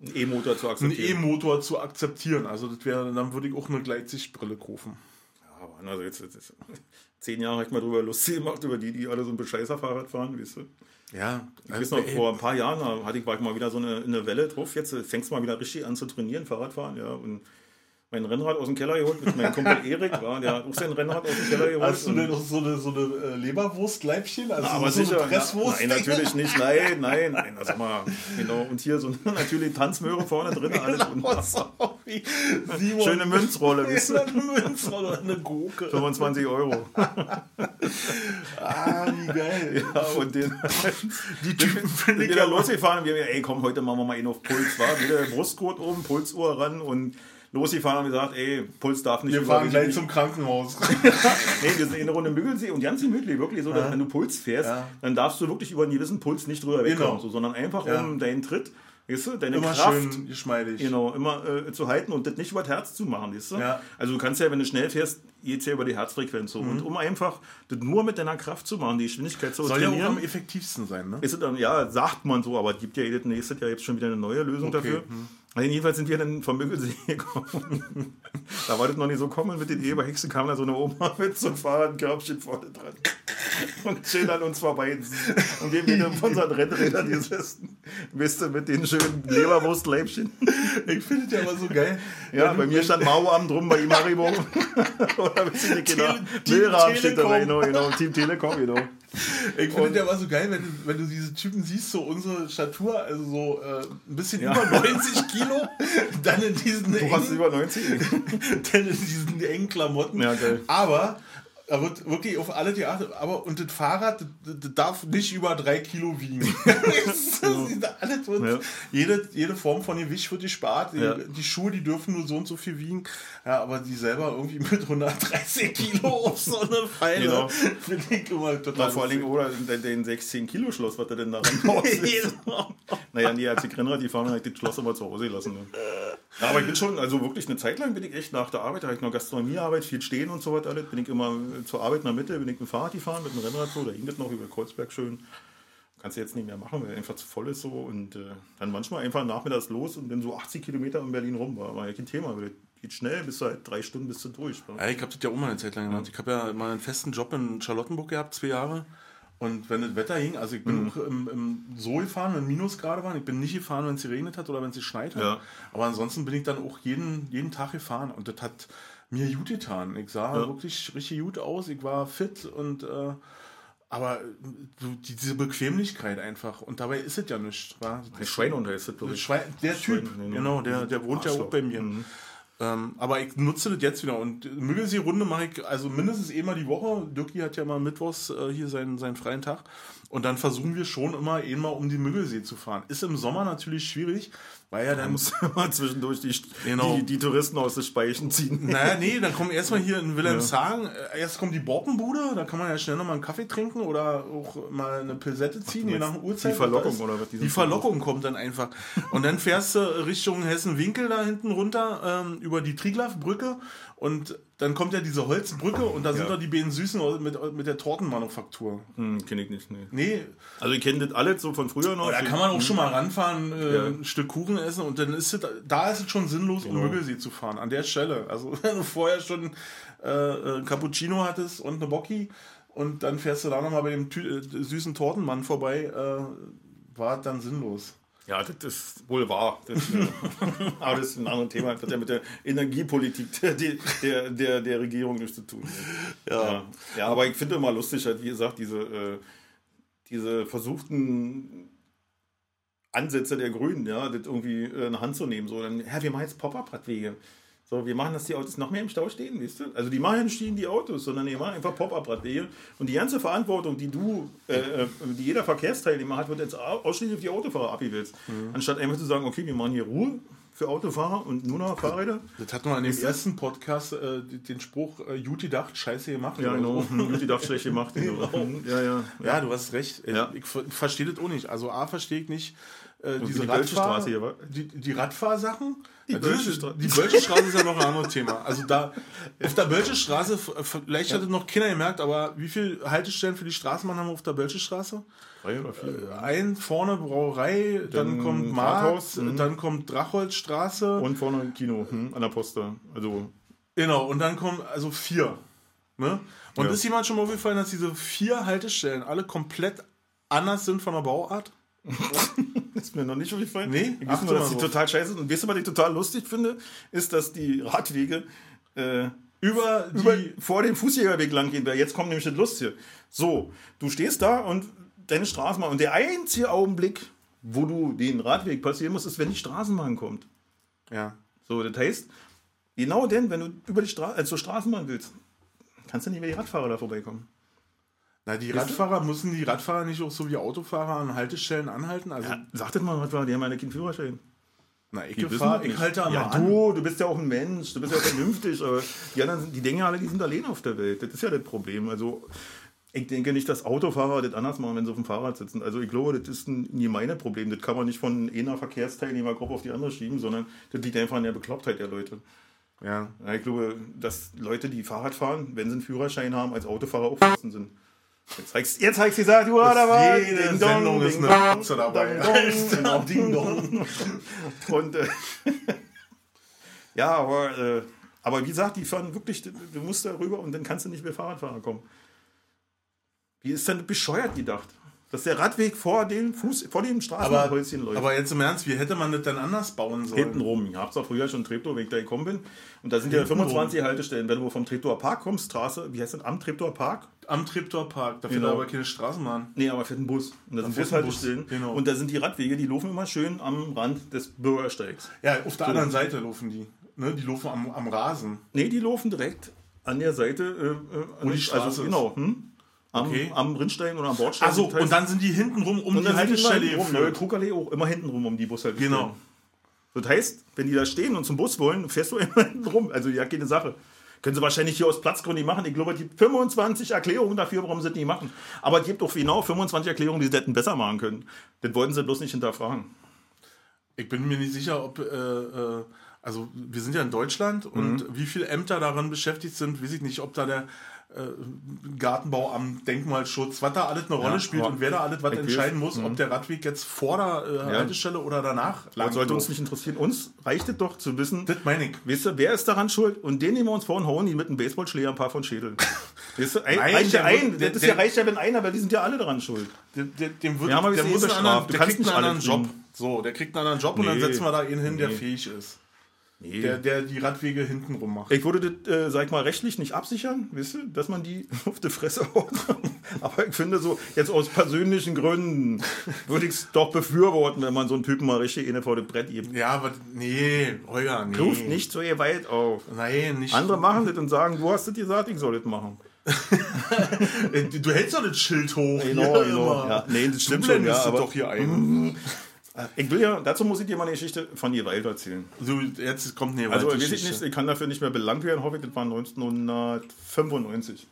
Einen E-Motor zu einen akzeptieren. E-Motor zu akzeptieren. Also das wäre, dann würde ich auch eine Gleitsichtbrille kaufen. Ja, aber also jetzt, jetzt, jetzt zehn Jahre habe ich mal drüber lustig gemacht, über die, die alle so ein bescheißer Fahrrad fahren, weißt du. Ja, Ich weiß noch, vor ein paar Jahren hatte ich, war ich mal wieder so eine, eine Welle drauf. Jetzt fängst du mal wieder richtig an zu trainieren, Fahrradfahren, ja. Und mein Rennrad aus dem Keller geholt mit meinem Kumpel Erik, war, der hat auch sein Rennrad aus dem Keller geholt. Hast du denn noch so eine, so eine äh, Leberwurstleibchen? Also aber so sicher, eine Presswurst? nein, natürlich nicht, nein, nein, nein, also mal, genau, und hier so natürlich Tanzmöhre vorne drin, alles und Sorry. Simon. schöne Münzrolle, wisst ihr? eine Münzrolle eine Gurke. 25 Euro. Ah, wie geil. Ja, und den, Die Typen finde ich wieder ja losgefahren und wir haben ey, komm, heute machen wir mal einen auf Puls, war wieder Brustgurt oben, Pulsuhr ran und losgefahren und gesagt, ey, Puls darf nicht Wir fahren gleich zum Krankenhaus. Nee, wir sind in der Runde Müggelsee und ganz gemütlich, wirklich so, dass wenn du Puls fährst, Ja. dann darfst du wirklich über einen gewissen Puls nicht drüber wegkommen, Genau. so, sondern einfach Ja. um deinen Tritt, weißt du, deine Immer Kraft schön geschmeidig. Genau, immer äh, zu halten und das nicht über das Herz zu machen, weißt du? Ja. Also du kannst ja, wenn du schnell fährst, geht's ja über die Herzfrequenz so. Und um einfach das nur mit deiner Kraft zu machen, die Geschwindigkeit zu Soll ja auch trainieren, am effektivsten sein, ne? ist dann, ja, sagt man so, aber es gibt ja jedes nächstes Jahr jetzt schon wieder eine neue Lösung Okay, dafür. Also jedenfalls sind wir dann vom Müggelsee gekommen. da war das noch nicht so kommen mit den E-Bikes, kam da so eine Oma mit so einem Fahrradkörbchen vorne dran. Und chillt an uns vorbei. Und wir wieder auf unseren Rennrädern gesessen. Wisst ihr, mit den schönen Leberwurstleibchen. Ich finde es ja aber so geil. Ja, bei mir stand Mauerabend drum, bei ihm Haribo. Oder ich nicht genau. Milram steht dabei, Telekom. genau, genau. Team Telekom, genau. Ich finde es ja aber so geil, wenn du, wenn du diese Typen siehst, so unsere Statur, also so äh, ein bisschen Ja. über 90 Kilo, dann in diesen Du hast engen, über 90. dann in diesen engen Klamotten. Ja, geil. Aber da wird wirklich auf alle Theater, aber und das Fahrrad das, das darf nicht über drei Kilo wiegen. das alles wird, Ja. jede, jede Form von Gewicht wird gespart. Die, Ja. die Schuhe, die dürfen nur so und so viel wiegen. Ja, aber die selber irgendwie mit 130 Kilo auf so eine Pfeile. Genau. Finde ich immer total Na, vor Dingen, oder den, den 16 Kilo Schloss, was er denn da ranhaust. naja, nee, als ich Rennrad, die fahren, habe ich das Schloss aber zu Hause gelassen. Ne? Ja, aber ich bin schon, also wirklich eine Zeit lang bin ich echt nach der Arbeit, da habe ich noch Gastronomiearbeit, viel stehen und so was alles, bin ich immer äh, zur Arbeit in der Mitte, bin ich mit dem Fahrrad gefahren, mit dem Rennrad so, da ging das noch über Kreuzberg schön. Kannst du jetzt nicht mehr machen, weil einfach zu voll ist so und äh, dann manchmal einfach nachmittags los und dann so 80 Kilometer in Berlin rum war, war ja kein Thema, weil geht schnell, bis du halt drei Stunden bist du durch. Ja, ich habe das ja auch mal eine Zeit lang gemacht. Ich habe ja mal einen festen Job in Charlottenburg gehabt, zwei Jahre. Und wenn das Wetter hing, also ich bin auch im, im so gefahren, wenn Minusgrade waren. Ich bin nicht gefahren, wenn es geregnet hat oder wenn es geschneit hat. Ja. Aber ansonsten bin ich dann auch jeden, jeden Tag gefahren. Und das hat mir gut getan. Ich sah Ja. wirklich richtig gut aus. Ich war fit und äh, aber so die, diese Bequemlichkeit einfach. Und dabei ist es ja nicht. Wa? Der Schweinhund heißt das, glaube Das ich. Schwein, der Typ, Schwein, genau, der, der wohnt ja Arschloch. auch bei mir. Mhm. Ähm, aber ich nutze das jetzt wieder und Müggelsee-Runde mache ich also mindestens einmal die Woche. Dirki hat ja mal mittwochs äh, hier seinen, seinen freien Tag und dann versuchen wir schon immer einmal um die Müggelsee zu fahren. Ist im Sommer natürlich schwierig, weil ja Da dann muss mal zwischendurch die, Genau. die, die Touristen aus den Speichen ziehen. Naja, nee, dann kommen erstmal hier in Wilhelmshagen, äh, erst kommt die Borkenbude, da kann man ja schnell nochmal einen Kaffee trinken oder auch mal eine Pilsette ziehen, je nach Uhrzeit. die Verlockung da ist. oder was die? Verlockung kommt dann einfach. Und dann fährst du Richtung Hessen-Winkel da hinten runter, ähm, über die Triglav-Brücke Und dann kommt ja diese Holzbrücke und da sind Ja. doch die beiden Süßen mit, mit der Tortenmanufaktur. Hm, kenne ich nicht, nee. Nee, Also ich kenne das alles so von früher noch. da kann man auch schon mal ranfahren, äh, Ja. ein Stück Kuchen essen und dann ist es, da ist es schon sinnlos, um Genau. Müggelsee zu fahren, an der Stelle. Also wenn du vorher schon äh, äh, Cappuccino hattest und eine Bocchi und dann fährst du da nochmal bei dem Tü äh, süßen Tortenmann vorbei, äh, war es dann sinnlos. Ja, das ist wohl wahr. Das, äh, aber das ist ein anderes Thema. Das hat ja mit der Energiepolitik der, der, der, der Regierung nichts zu tun. Ja, ja aber ich finde immer lustig, halt, wie gesagt, diese, äh, diese versuchten Ansätze der Grünen, ja, das irgendwie äh, in die Hand zu nehmen. So, dann, ja, wir machen jetzt Pop-Up-Radwege. So, wir machen, dass die Autos noch mehr im Stau stehen, weißt du? Also die machen ja nicht die Autos, sondern die machen einfach Pop-Up-Radwege. Und die ganze Verantwortung, die du, äh, äh, die jeder Verkehrsteilnehmer hat, wird jetzt au- ausschließlich auf die Autofahrer abgewälzt. Anstatt einfach zu sagen, okay, wir machen hier Ruhe für Autofahrer und nur noch Fahrräder. Das hatten wir in dem ersten Podcast äh, den Spruch, äh, Juti dacht, scheiße gemacht. Ja, genau. so. Die darf schlecht gemacht. Genau. Hm, Ja, ja. Ja, du hast recht. Ja. Ich, ver- verstehe das auch nicht. Also A, verstehe ich nicht äh, diese die Radfahr- Straße hier, wa? Die, die Radfahrsachen. Die Ja, Straße. Die Bölsche Straße ist ja noch ein anderes Thema. Also da, auf der Bölsche Straße, vielleicht hat es noch keiner gemerkt, aber wie viele Haltestellen für die Straßenbahn haben wir auf der Bölsche Straße? Drei oder vier. Ein vorne Brauerei, dann, Dann kommt Markt, Rathaus, mhm. dann kommt Drachholzstraße. Und vorne ein Kino hm, an der Poste. Also, Genau, und dann kommen also vier. Ne? Und Ja. ist jemand schon mal aufgefallen, dass diese vier Haltestellen alle komplett anders sind von der Bauart? ist mir noch nicht aufgefallen. Nee? ich weiß nur, dass die total scheiße sind. Und weißt du, was ich total lustig finde? Ist, dass die Radwege äh, Über die. über, vor dem Fußjägerweg lang gehen. Weil jetzt kommt nämlich das Lustige. So, du stehst da und deine Straßenbahn. Und der einzige Augenblick, wo du den Radweg passieren musst, ist, wenn die Straßenbahn kommt. ja. So, das heißt, genau denn, wenn du über die Stra äh, zur Straßenbahn willst, kannst du nicht mehr die Radfahrer da vorbeikommen. Na, die? Radfahrer, müssen die Radfahrer nicht auch so wie Autofahrer an Haltestellen anhalten? Also, Ja, sag das mal, Radfahrer, die haben ja keinen Führerschein. na, ich, Die wissen fahr, das ich halte ja, einmal an. du, du bist ja auch ein Mensch, du bist ja vernünftig, aber die anderen, sind- die denken ja alle, die sind allein auf der Welt. Das ist ja das Problem. Also, ich denke nicht, dass Autofahrer das anders machen, wenn sie auf dem Fahrrad sitzen. Also, ich glaube, das ist ein gemeines Problem. Das kann man nicht von einer Verkehrsteilnehmergruppe auf die andere schieben, sondern das liegt einfach an der Beklopptheit der Leute. Ja. Ja, ich glaube, dass Leute, die Fahrrad fahren, wenn sie einen Führerschein haben, als Autofahrer aufgeschlossen sind. Jetzt zeigst jetzt zeigst du gesagt, du da war Jede Ding Dong, Sendung ist Ding eine Dong, Katze dabei. Ding Dong, Alter, Ding Dong. Und äh, ja, aber, äh, aber wie gesagt, die fahren wirklich, du musst da rüber und dann kannst du nicht mehr Fahrradfahrer kommen. Wie ist denn bescheuert gedacht? Dass der Radweg vor dem Fuß, vor dem Straßenhäuschen läuft. aber jetzt im Ernst, wie hätte man das denn anders bauen sollen? Hinten rum. Ich hab's auch früher schon Treptower, wenn ich da gekommen bin. Und da sind ja Hinten 25 Haltestellen. Wenn du vom Treptower Park kommst, Straße, wie heißt das, am Treptower Park? Am Treptower Park, da fährt Genau. aber keine Straßenbahn. Nee, aber fährt ein Bus. Und da sind Bushaltestellen. genau. Und da sind die Radwege, die laufen immer schön am Rand des Bürgersteigs. Ja, auf der anderen Seite laufen die. Ne? Die laufen am, am Rasen. Nee, die laufen direkt an der Seite, äh, äh, Wo die Straße also, ist. genau, hm? am, Okay. am Rinnstein oder am Bordstein. Also, und dann sind die hinten rum um und die Haltestelle rum, geführt. Krugerlee auch immer hinten rum um die Bushaltestellen. Genau. Das heißt, wenn die da stehen und zum Bus wollen, fährst du immer hinten rum. Also ja, keine Sache. Können sie wahrscheinlich hier aus Platzgründen nicht machen. Ich glaube, die 25 Erklärungen dafür, warum sie das nicht machen. Aber es gibt auch genau 25 Erklärungen, die sie hätten besser machen können. Das wollten sie bloß nicht hinterfragen. Ich bin mir nicht sicher, ob, äh, äh, also wir sind ja in Deutschland und Mhm. wie viele Ämter daran beschäftigt sind, weiß ich nicht, ob da der Gartenbauamt, Denkmalschutz, was da alles eine Rolle Ja, spielt und wer da alles was entscheiden muss, ob der Radweg jetzt vor der äh, Haltestelle oder danach Das sollte uns nicht interessieren. Uns reicht es doch zu wissen, Das meine ich. weißt du, wer ist daran schuld? Und den nehmen wir uns vor und hauen die mit einem Baseballschläger ein paar von Schädeln. Weißt du, ein, Nein, reicht ja der ein. der- Das ist der- ja, reicht ja, wenn einer, weil die sind ja alle daran schuld. Der, der, dem wird, Ja, wir der sind muss einen anderen, Du der kriegt einen anderen Job. So, der kriegt einen anderen Job und dann Nee. setzen wir da einen hin, der Nee. fähig ist. Nee. Der, der die Radwege hinten rum macht. Ich würde das, äh, sag ich mal, rechtlich nicht absichern, du, dass man die auf die Fresse haut. Aber ich finde so, jetzt aus persönlichen Gründen würde ich es doch befürworten, wenn man so einen Typen mal richtig inne vor das Brett gibt. Ja, aber nee, Holger, nee. Ruft nicht so Gewalt auf. Nein, nicht. Andere machen das und sagen, du hast das gesagt, ich soll das machen. Äh, Du hältst doch das Schild hoch. Genau, genau. Ja, nee, das stimmt du schon, ja, aber- doch hier ein. Ich will ja, dazu muss ich dir mal eine Geschichte von Gewalt erzählen. So, jetzt kommt eine Also, weiß ich nicht, ich kann dafür nicht mehr belangt werden, hoffe ich, das war 1995.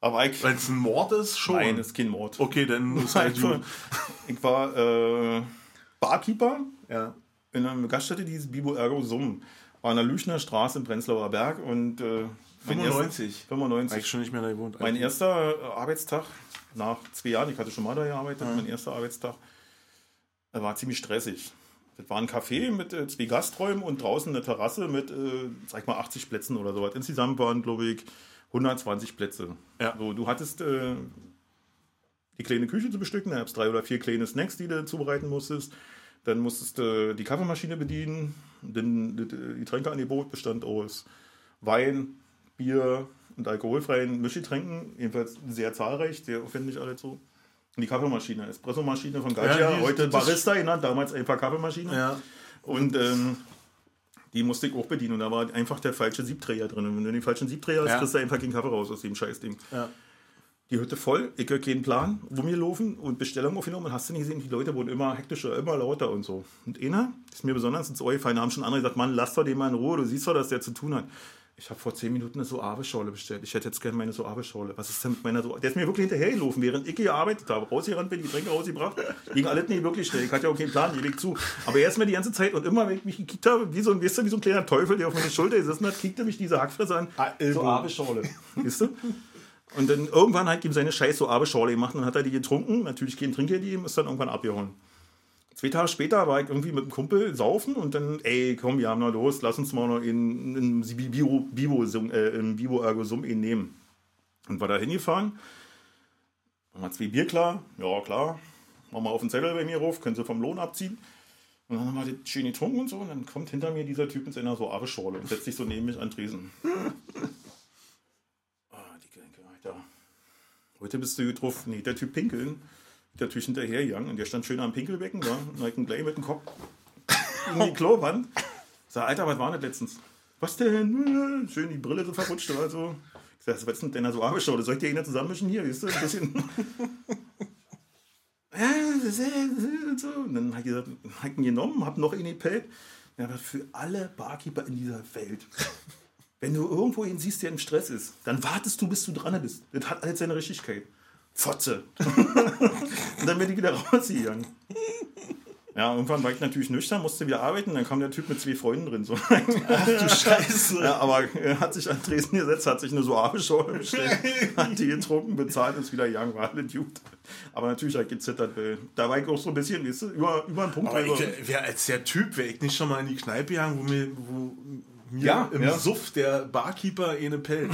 Aber ich, Weil es ein Mord ist, schon. nein, ist kein Mord. Okay, dann ist halt Also, ich war äh, Barkeeper Ja. in einer Gaststätte, die hieß Bibo Ergo Summ. War an der Lüchner Straße im Prenzlauer Berg und äh, mein 95. Erster, 95. Eigentlich schon nicht mehr da gewohnt. Mein erster äh, Arbeitstag nach zwei Jahren, ich hatte schon mal da gearbeitet, mein erster Arbeitstag, äh, war ziemlich stressig. Das war ein Café mit äh, zwei Gasträumen und draußen eine Terrasse mit, äh, sag mal, 80 Plätzen oder so. Insgesamt waren, glaube ich, 120 Plätze. Ja. So, du hattest äh, die kleine Küche zu bestücken, da gab es drei oder vier kleine Snacks, die du zubereiten musstest. Dann musstest du die Kaffeemaschine bedienen. Dann das, äh, Getränkeangebot bestand aus Wein, Bier und alkoholfreien Mischgetränken, jedenfalls sehr zahlreich, sehr aufwendig alles so. Die Kaffeemaschine, Espressomaschine von Gaggia, Ja, heute Barista genannt, damals einfach Kaffeemaschine. Ja. Und ähm, die musste ich auch bedienen. Und da war einfach der falsche Siebträger drin. Und wenn du den falschen Siebträger hast, Ja. kriegst du einfach keinen Kaffee raus aus dem Scheißding. Ja. Die Hütte voll, ich habe keinen Plan, wo wir laufen und Bestellung aufgenommen. Und hast du nicht gesehen, die Leute wurden immer hektischer, immer lauter und so. Und einer ist mir besonders ins Ohr gefallen, haben schon andere gesagt, Mann, lass doch den mal in Ruhe, du siehst doch, dass der zu tun hat. Ich habe vor zehn Minuten eine Soave-Schorle bestellt. Ich hätte jetzt gerne meine Soave-Schorle. Was ist denn mit meiner Soave? Der ist mir wirklich hinterhergelaufen, während ich gearbeitet habe. Rausgerannt bin, die Getränke rausgebracht. Ging alles nicht wirklich schnell. Ich hatte ja auch keinen Plan, ewig zu. Aber er ist mir die ganze Zeit und immer, wenn ich mich gekickt habe, wie so, ein- weißt du, wie so ein kleiner Teufel, der auf meine Schulter gesessen hat, kickte mich diese Hackfresse an. Ah, Elbow. Soave-Schorle. Weißt du? Und dann irgendwann hat ihm seine scheiß Soave-Schorle gemacht und dann hat er die getrunken. Natürlich kein Trinkgeld gegeben, ist dann irgendwann abgehauen. Zwei Tage später war ich irgendwie mit einem Kumpel saufen und dann, ey, komm, wir haben noch los, lass uns mal noch in, in Bibo, Bibo, äh, in Bibo Ergo Sum ihn nehmen. Und war da hingefahren, wir zwei Bier klar, ja klar, machen wir auf den Zettel bei mir rauf, können sie vom Lohn abziehen. Und dann haben wir das schön getrunken und so und dann kommt hinter mir dieser Typ mit seiner so Schorle und setzt sich so neben mich an Tresen. Ah, die Gelenke, Alter. Heute bist du getroffen. Nee, der Typ pinkeln. Der natürlich hinterhergegangen und der stand schön am Pinkelbecken. Und hat einen gleich mit dem Kopf in die Klowand. Sag, Alter, was war das letztens? Was denn? Schön die Brille so verrutscht oder so. Ich sag, was ist denn denn da so abgeschaut? Soll ich dir einen zusammenmischen hier, weißt du? Ein bisschen. Und so. Und dann ich gesagt, hab ich ihn genommen, hab noch ihn gepellt. Ja, aber für alle Barkeeper in dieser Welt, wenn du irgendwo ihn siehst, der im Stress ist, dann wartest du, bis du dran bist. Das hat alles seine Richtigkeit. Fotze. und dann bin ich wieder rausgegangen. Ja, irgendwann war ich natürlich nüchtern, musste wieder arbeiten, dann kam der Typ mit zwei Freunden drin. So. Ach du Scheiße. Ja, aber er hat sich an Dresden gesetzt, hat sich eine Soave-Schorle bestellt, hat die getrunken, bezahlt, ist wieder young, war alles gut. Aber natürlich hat gezittert, weil da war ich auch so ein bisschen, weißt du, über, über einen Punkt. Aber ich, wer als der Typ, wäre ich nicht schon mal in die Kneipe gegangen, wo mir, wo mir Ja, im ja. Suff der Barkeeper eine pellt.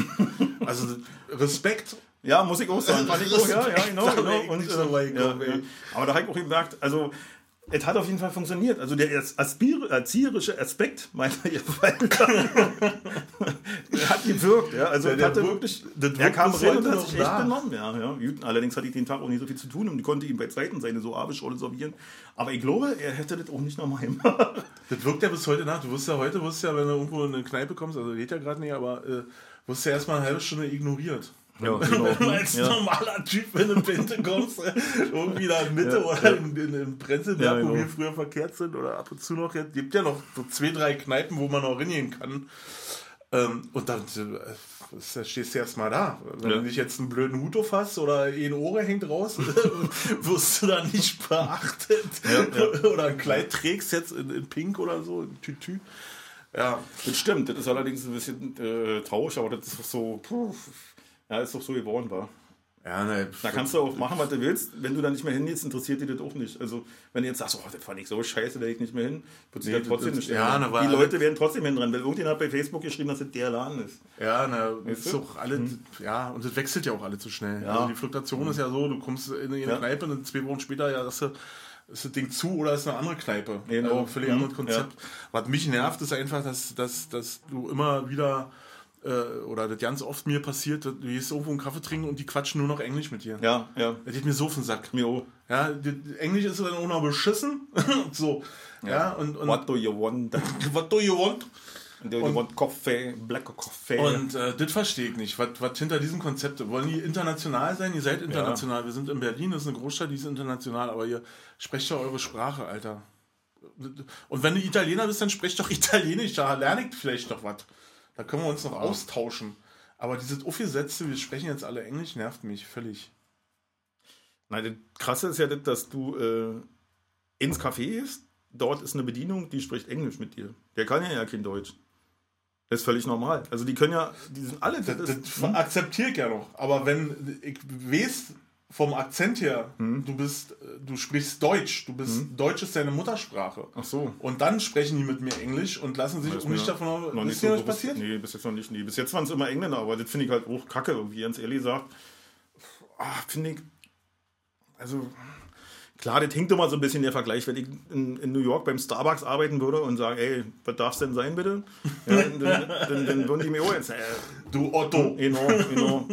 Also Respekt. Ja, muss ich auch sagen. Fand ich auch, ja, ja, genau. Genau. Und, äh, ja, ja. Aber da habe ich auch gemerkt, also es hat auf jeden Fall funktioniert. Also der aspir- erzieherische Aspekt meiner der hat gewirkt. Ja. Also Ja, der hatte wirklich, das er wirkt kam rein und hat sich echt benommen. Ja, ja. Allerdings hatte ich den Tag auch nicht so viel zu tun und konnte ihm bei Zeiten seine so Abischrolle servieren. Aber ich glaube, er hätte das auch nicht nochmal gemacht. Das wirkt ja bis heute nach. Du wirst ja heute, wirst ja, wenn du irgendwo in eine Kneipe kommst, also geht ja gerade nicht, aber äh, wirst ja erstmal eine halbe Stunde ignoriert. Ja, Wenn du genau. als Ja. normaler Typ in eine Pinte kommst, äh, irgendwie da in Mitte Ja, oder in, in, in Prenzlberg, Ja, wo genau. wir früher verkehrt sind oder ab und zu noch, es gibt ja noch so zwei, drei Kneipen, wo man noch reingehen kann. Ähm, und dann äh, stehst du erstmal da. Wenn du nicht jetzt einen blöden Hut hast oder ein Ohr hängt raus, wirst du da nicht beachtet. Oder ein Kleid trägst jetzt in, in Pink oder so, in Tütü. Ja, Das stimmt, das ist allerdings ein bisschen äh, traurig, aber das ist doch so, puh, ja, ist doch so geworden war. ja ne, Da kannst du auch machen, was du willst. Wenn du da nicht mehr hingehst, interessiert dir das auch nicht. Also, wenn du jetzt sagst, oh, das fand ich so scheiße, da ich nicht mehr hin, wird sich Nee, ja trotzdem das- nicht ja, na, Die Leute werden trotzdem hin dran, weil irgendjemand hat bei Facebook geschrieben, dass das der Laden ist. Ja, na, Weißt ist doch alle, ja, und das wechselt ja auch alle zu schnell. Ja. Also die Fluktuation ist ja so, du kommst in eine Ja. Kneipe und zwei Wochen später ja, das ist das Ding zu oder ist eine andere Kneipe. Genau. Also völlig Mhm. anderes Konzept. Was mich nervt, ist einfach, dass, dass, dass du immer wieder äh, oder das ganz oft mir passiert, dass du gehst irgendwo einen Kaffee trinken und die quatschen nur noch Englisch mit dir. Ja, ja. Das geht mir so auf den Sack. Mir auch. Ja, Englisch ist dann auch noch beschissen. so. Ja, und, und What do you want? what do you want? Do you want coffee? Black coffee? Und äh, das verstehe ich nicht. Was, hinter diesem Konzept? Wollen die international sein? Ihr seid international. Wir sind in Berlin, das ist eine Großstadt, die ist international, aber ihr sprecht ja eure Sprache, Alter. Und wenn du Italiener bist, dann sprecht doch Italienisch, da lerne ich vielleicht noch was. Da können wir uns noch austauschen. Aber dieses Aufgesetzte, wir sprechen jetzt alle Englisch, nervt mich völlig. Nein, das Krasse ist ja, das, dass du äh, ins Café gehst, dort ist eine Bedienung, die spricht Englisch mit dir. Der kann ja, ja kein Deutsch. Das ist völlig normal. Also die können ja, die sind alle. Das, das akzeptiere ich ja noch. Aber wenn ich weiß vom Akzent her, Hm. du bist, du sprichst Deutsch, du bist Deutsch ist deine Muttersprache. Ach so. Und dann sprechen die mit mir Englisch und lassen sich um nicht davon noch nicht so bewusst. passiert? Nee, bis jetzt noch nicht. Nee. Bis jetzt waren es immer Engländer, aber das finde ich halt auch kacke, irgendwie ganz ehrlich sagt. Ah, finde ich. Also. Klar, das hinkt immer so ein bisschen der Vergleich, wenn ich in, in New York beim Starbucks arbeiten würde und sage, ey, was darf es denn sein, bitte? Ja, dann, dann, dann würden die mir auch jetzt, äh, Du Otto. Genau, genau.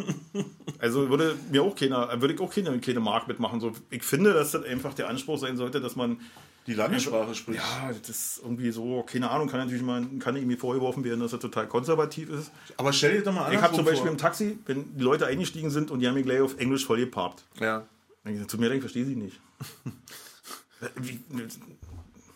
Also würde mir auch keiner, würde ich auch keine, keine Mark mitmachen. So, ich finde, dass das einfach der Anspruch sein sollte, dass man, Die Landessprache spricht. ja, das ist irgendwie so, keine Ahnung, kann natürlich mal, kann irgendwie vorgeworfen werden, dass er total konservativ ist. Aber stell dir doch mal Ich habe zum Beispiel vor. im Taxi, wenn die Leute eingestiegen sind und die haben mich gleich auf Englisch voll geparkt. Ja. Dann zu mir, ich verstehe sie nicht.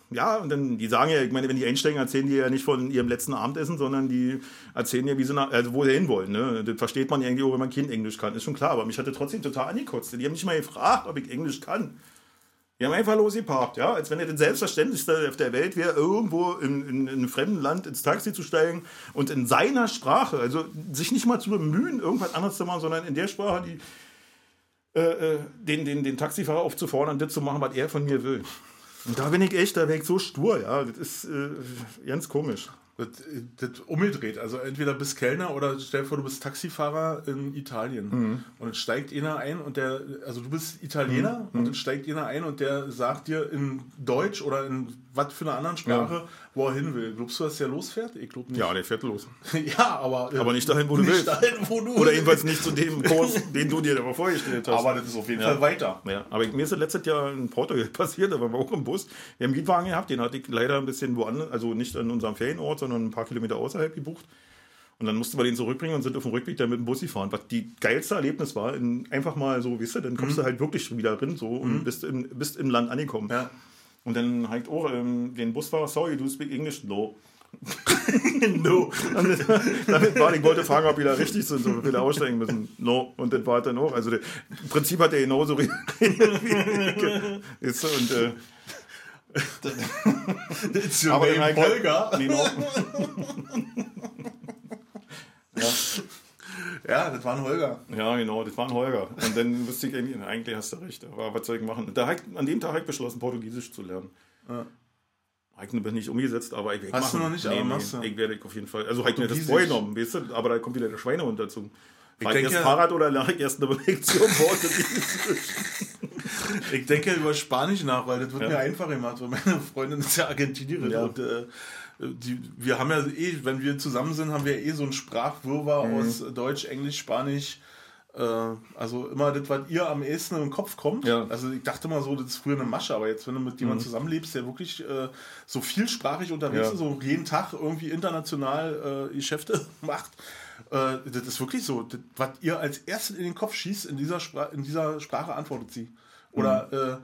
Ja, und dann, die sagen ja, ich meine, wenn die einsteigen, erzählen die ja nicht von ihrem letzten Abendessen, sondern die erzählen ja, wie sie nach, also wo sie hinwollen. Ne? Das versteht man ja irgendwie auch, wenn man Kind Englisch kann. Ist schon klar, aber mich hat das trotzdem total angekotzt. Die haben nicht mal gefragt, ob ich Englisch kann. Die haben einfach losgeparkt, ja, als wenn er das Selbstverständlichste auf der Welt wäre, irgendwo in, in, in einem fremden Land ins Taxi zu steigen und in seiner Sprache, also sich nicht mal zu bemühen, irgendwas anderes zu machen, sondern in der Sprache, die äh, äh, den, den, den Taxifahrer aufzufordern, das zu machen, was er von mir will. Und da bin ich echt, da bin ich so stur, ja. Das ist äh, ganz komisch. Das, das umgedreht. Also entweder bist Kellner oder stell dir vor, du bist Taxifahrer in Italien. Mhm. Und es steigt einer ein und der, also du bist Italiener und dann steigt einer ein und der sagt dir in Deutsch oder in was für einer anderen Sprache, wo er hin will. Glaubst du, dass der losfährt? Ich glaube nicht. Ja, der fährt los. ja, aber. äh, Aber nicht dahin, wo du nicht willst. dahin, wo du Oder jedenfalls nicht zu dem Kurs, den du dir mal vorgestellt hast. Aber das ist auf jeden Ja. Fall weiter. Ja, aber mir ist das letztes Jahr in Portugal passiert, da waren wir auch im Bus. Wir haben einen Mietwagen gehabt, den hatte ich leider ein bisschen woanders, also nicht an unserem Ferienort, sondern ein paar Kilometer außerhalb gebucht. Und dann mussten wir den zurückbringen und sind auf dem Rückweg dann mit dem Bus gefahren. Was die geilste Erlebnis war, in, einfach mal so, weißt du, dann kommst du halt wirklich wieder drin so und bist, im, bist im Land angekommen. Ja. Und dann halt auch ähm, den Busfahrer, sorry, you speak English? No. no. Und das- damit war, ich wollte fragen, ob wir da richtig sind, so wir da aussteigen müssen. No. Und das war dann auch. Also der, im Prinzip hat er genauso reagiert wie ich. Ist Und, äh, It's your aber name, dann halt- Holger. Nee, no. Ja, das war ein Holger. Ja, genau, das war ein Holger. Und dann wusste ich, irgendwie, eigentlich hast du recht, aber was soll ich machen? Da ich, an dem Tag habe ich beschlossen, Portugiesisch zu lernen. Ja. Habe ich noch nicht umgesetzt, aber ich werde Hast du machen. noch nicht, aber machst du. Ich werde auf jeden Fall. Also habe ich mir das vorgenommen, weißt du? Aber da kommt wieder der Schweinehund dazu. Fahr ich denke- erst Fahrrad oder lerne ich erst eine Lektion Portugiesisch? Ich denke über Spanisch nach, weil das wird Ja. mir einfach gemacht. weil Meine Freundin ist ja Argentinierin Ja. und äh, die, wir haben ja eh, wenn wir zusammen sind, haben wir eh so ein Sprachwirrwarr Mhm. aus Deutsch, Englisch, Spanisch. Äh, also immer das, was ihr am ehesten im Kopf kommt. Ja. Mhm. Also ich dachte mal so, das ist früher eine Masche, aber jetzt, wenn du mit jemandem zusammenlebst, der wirklich äh, so vielsprachig unterwegs Ja. ist, so jeden Tag irgendwie international äh, Geschäfte macht, äh, das ist wirklich so. Das, was ihr als erstes in den Kopf schießt, in dieser, Spra in dieser Sprache antwortet sie. Oder Mhm. äh,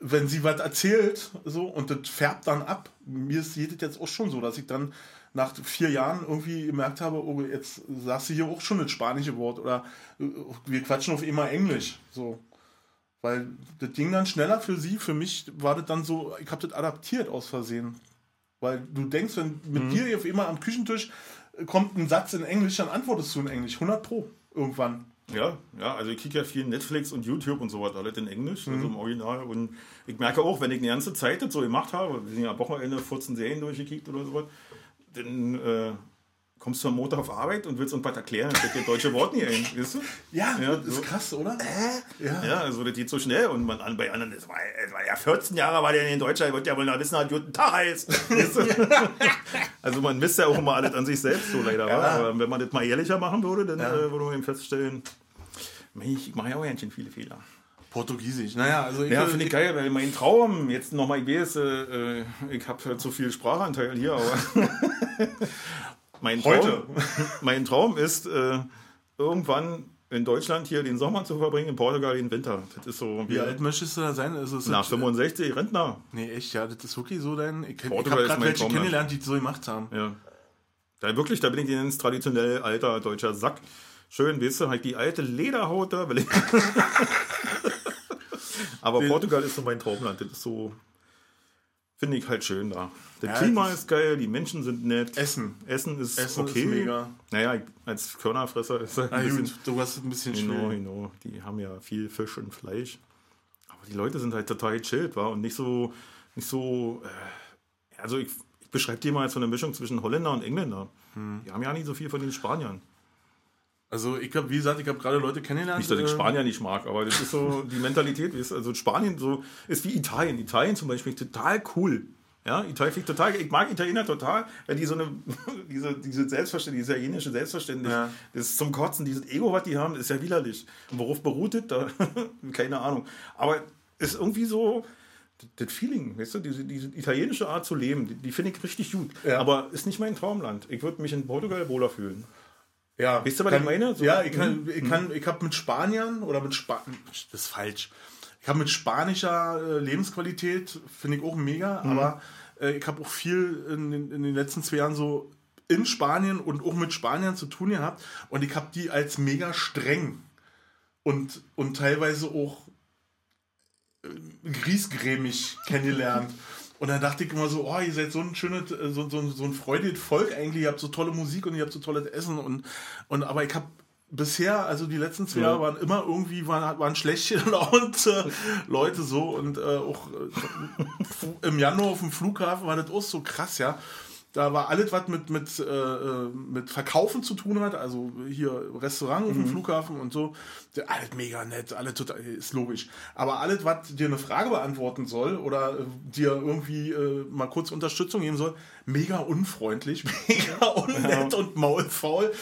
wenn sie was erzählt, so, und das färbt dann ab. Mir ist jedes jetzt auch schon so, dass ich dann nach vier Jahren irgendwie gemerkt habe, oh, jetzt sagst du hier auch schon das spanische Wort oder äh, wir quatschen auf immer Englisch. So. Weil das ging dann schneller für sie, für mich war das dann so, ich habe das adaptiert aus Versehen. Weil du denkst, wenn mit Mhm. dir auf immer am Küchentisch äh, kommt ein Satz in Englisch, dann antwortest du in Englisch. 100 Pro. Irgendwann. Ja, ja, also ich kicke ja viel Netflix und YouTube und sowas, alles in Englisch, Mhm. also im Original. Und ich merke auch, wenn ich eine ganze Zeit das so gemacht habe, wir sind ja am Wochenende 14 Serien durchgekickt oder sowas, dann äh, kommst du am Montag auf Arbeit und willst uns was erklären, dann fällt dir deutsche Wort nie ein, weißt du? Ja, Ja, das ist so. krass, oder? Ja. Ja, also das geht so schnell und man, an- bei anderen, das war, das war ja 14 Jahre war der in Deutschland, wird ja wohl noch wissen, was guten Tag heißt. Weißt du? also man misst ja auch immer alles an sich selbst so leider. Ja. Aber wenn man das mal ehrlicher machen würde, dann Ja. äh, würde man eben feststellen, ich mache ja auch ganz schön viele Fehler. Portugiesisch. Naja, also ich, Ja, finde ich geil, weil mein Traum, jetzt nochmal, ich weiß, äh, ich habe zu viel Sprachanteil hier, aber mein Traum, Heute. mein Traum ist, äh, irgendwann in Deutschland hier den Sommer zu verbringen, in Portugal den Winter. Das ist so Wie alt möchtest du da sein? Also, es nach ist- 65, Rentner. Nee, echt, ja, das ist wirklich so dein. Ich, ich habe gerade welche Traumland. kennengelernt, die das so gemacht haben. Ja. Da wirklich, da bin ich ganz traditionell alter deutscher Sack. Schön, weißt du, halt die alte Lederhaut da. Aber Portugal ist so mein Traumland. Das ist so. Finde ich halt schön da. Das Ja, Klima ist geil, die Menschen sind nett. Essen. Essen ist Essen ist okay. mega. Naja, als Körnerfresser ist halt Ah, ein bisschen du hast ein bisschen Genau, genau. Die haben ja viel Fisch und Fleisch. Aber die Leute sind halt total chillt, war und nicht so, nicht so. Äh, also ich, ich beschreibe die mal als so eine Mischung zwischen Holländer und Engländer. Hm. Die haben ja nicht so viel von den Spaniern. Also ich habe, wie gesagt, ich habe gerade Leute kennengelernt. Nicht, dass ich äh, Spanier nicht mag, aber das ist so die Mentalität. es- Also Spanien so ist wie Italien. Italien zum Beispiel ist total cool. Ja, Italien finde ich total, ich mag Italiener total, weil die so eine, diese, diese Selbstverständnis, diese italienische Selbstverständnis, Ja. das ist zum Kotzen, dieses Ego, was die haben, ist ja widerlich. Und worauf beruht das? Da, keine Ahnung. Aber ist irgendwie so, das Feeling, weißt du, diese, diese italienische Art zu leben, die, die finde ich richtig gut. Ja. Aber ist nicht mein Traumland. Ich würde mich in Portugal wohler fühlen. Ja, Weißt du, was kann, ich meine? So- ja, ich kann, ich kann, ich habe mit Spaniern oder mit Spa das ist falsch. Ich habe mit spanischer äh, Lebensqualität finde ich auch mega, Mhm. aber äh, ich habe auch viel in, den- in den letzten zwei Jahren so in Spanien und auch mit Spaniern zu tun gehabt und ich habe die als mega streng und, und teilweise auch äh, griesgrämig kennengelernt. Und dann dachte ich immer so, oh, ihr seid so ein schönes, äh, so, so, so ein freudiges Volk eigentlich, ihr habt so tolle Musik und ihr habt so tolles Essen und, und aber ich habe bisher, also die letzten zwei Ja. Jahre waren immer irgendwie, waren, waren schlecht gelaunt äh, Leute so und äh, auch äh, im Januar auf dem Flughafen war das auch so krass, ja. Da war alles, was mit, mit, äh, äh, mit Verkaufen zu tun hat, also hier Restaurant auf dem Flughafen und so, der, alles mega nett, alles total, ist logisch. Aber alles, was dir eine Frage beantworten soll oder äh, dir irgendwie äh, mal kurz Unterstützung geben soll, mega unfreundlich, mega unnett und maulfaul.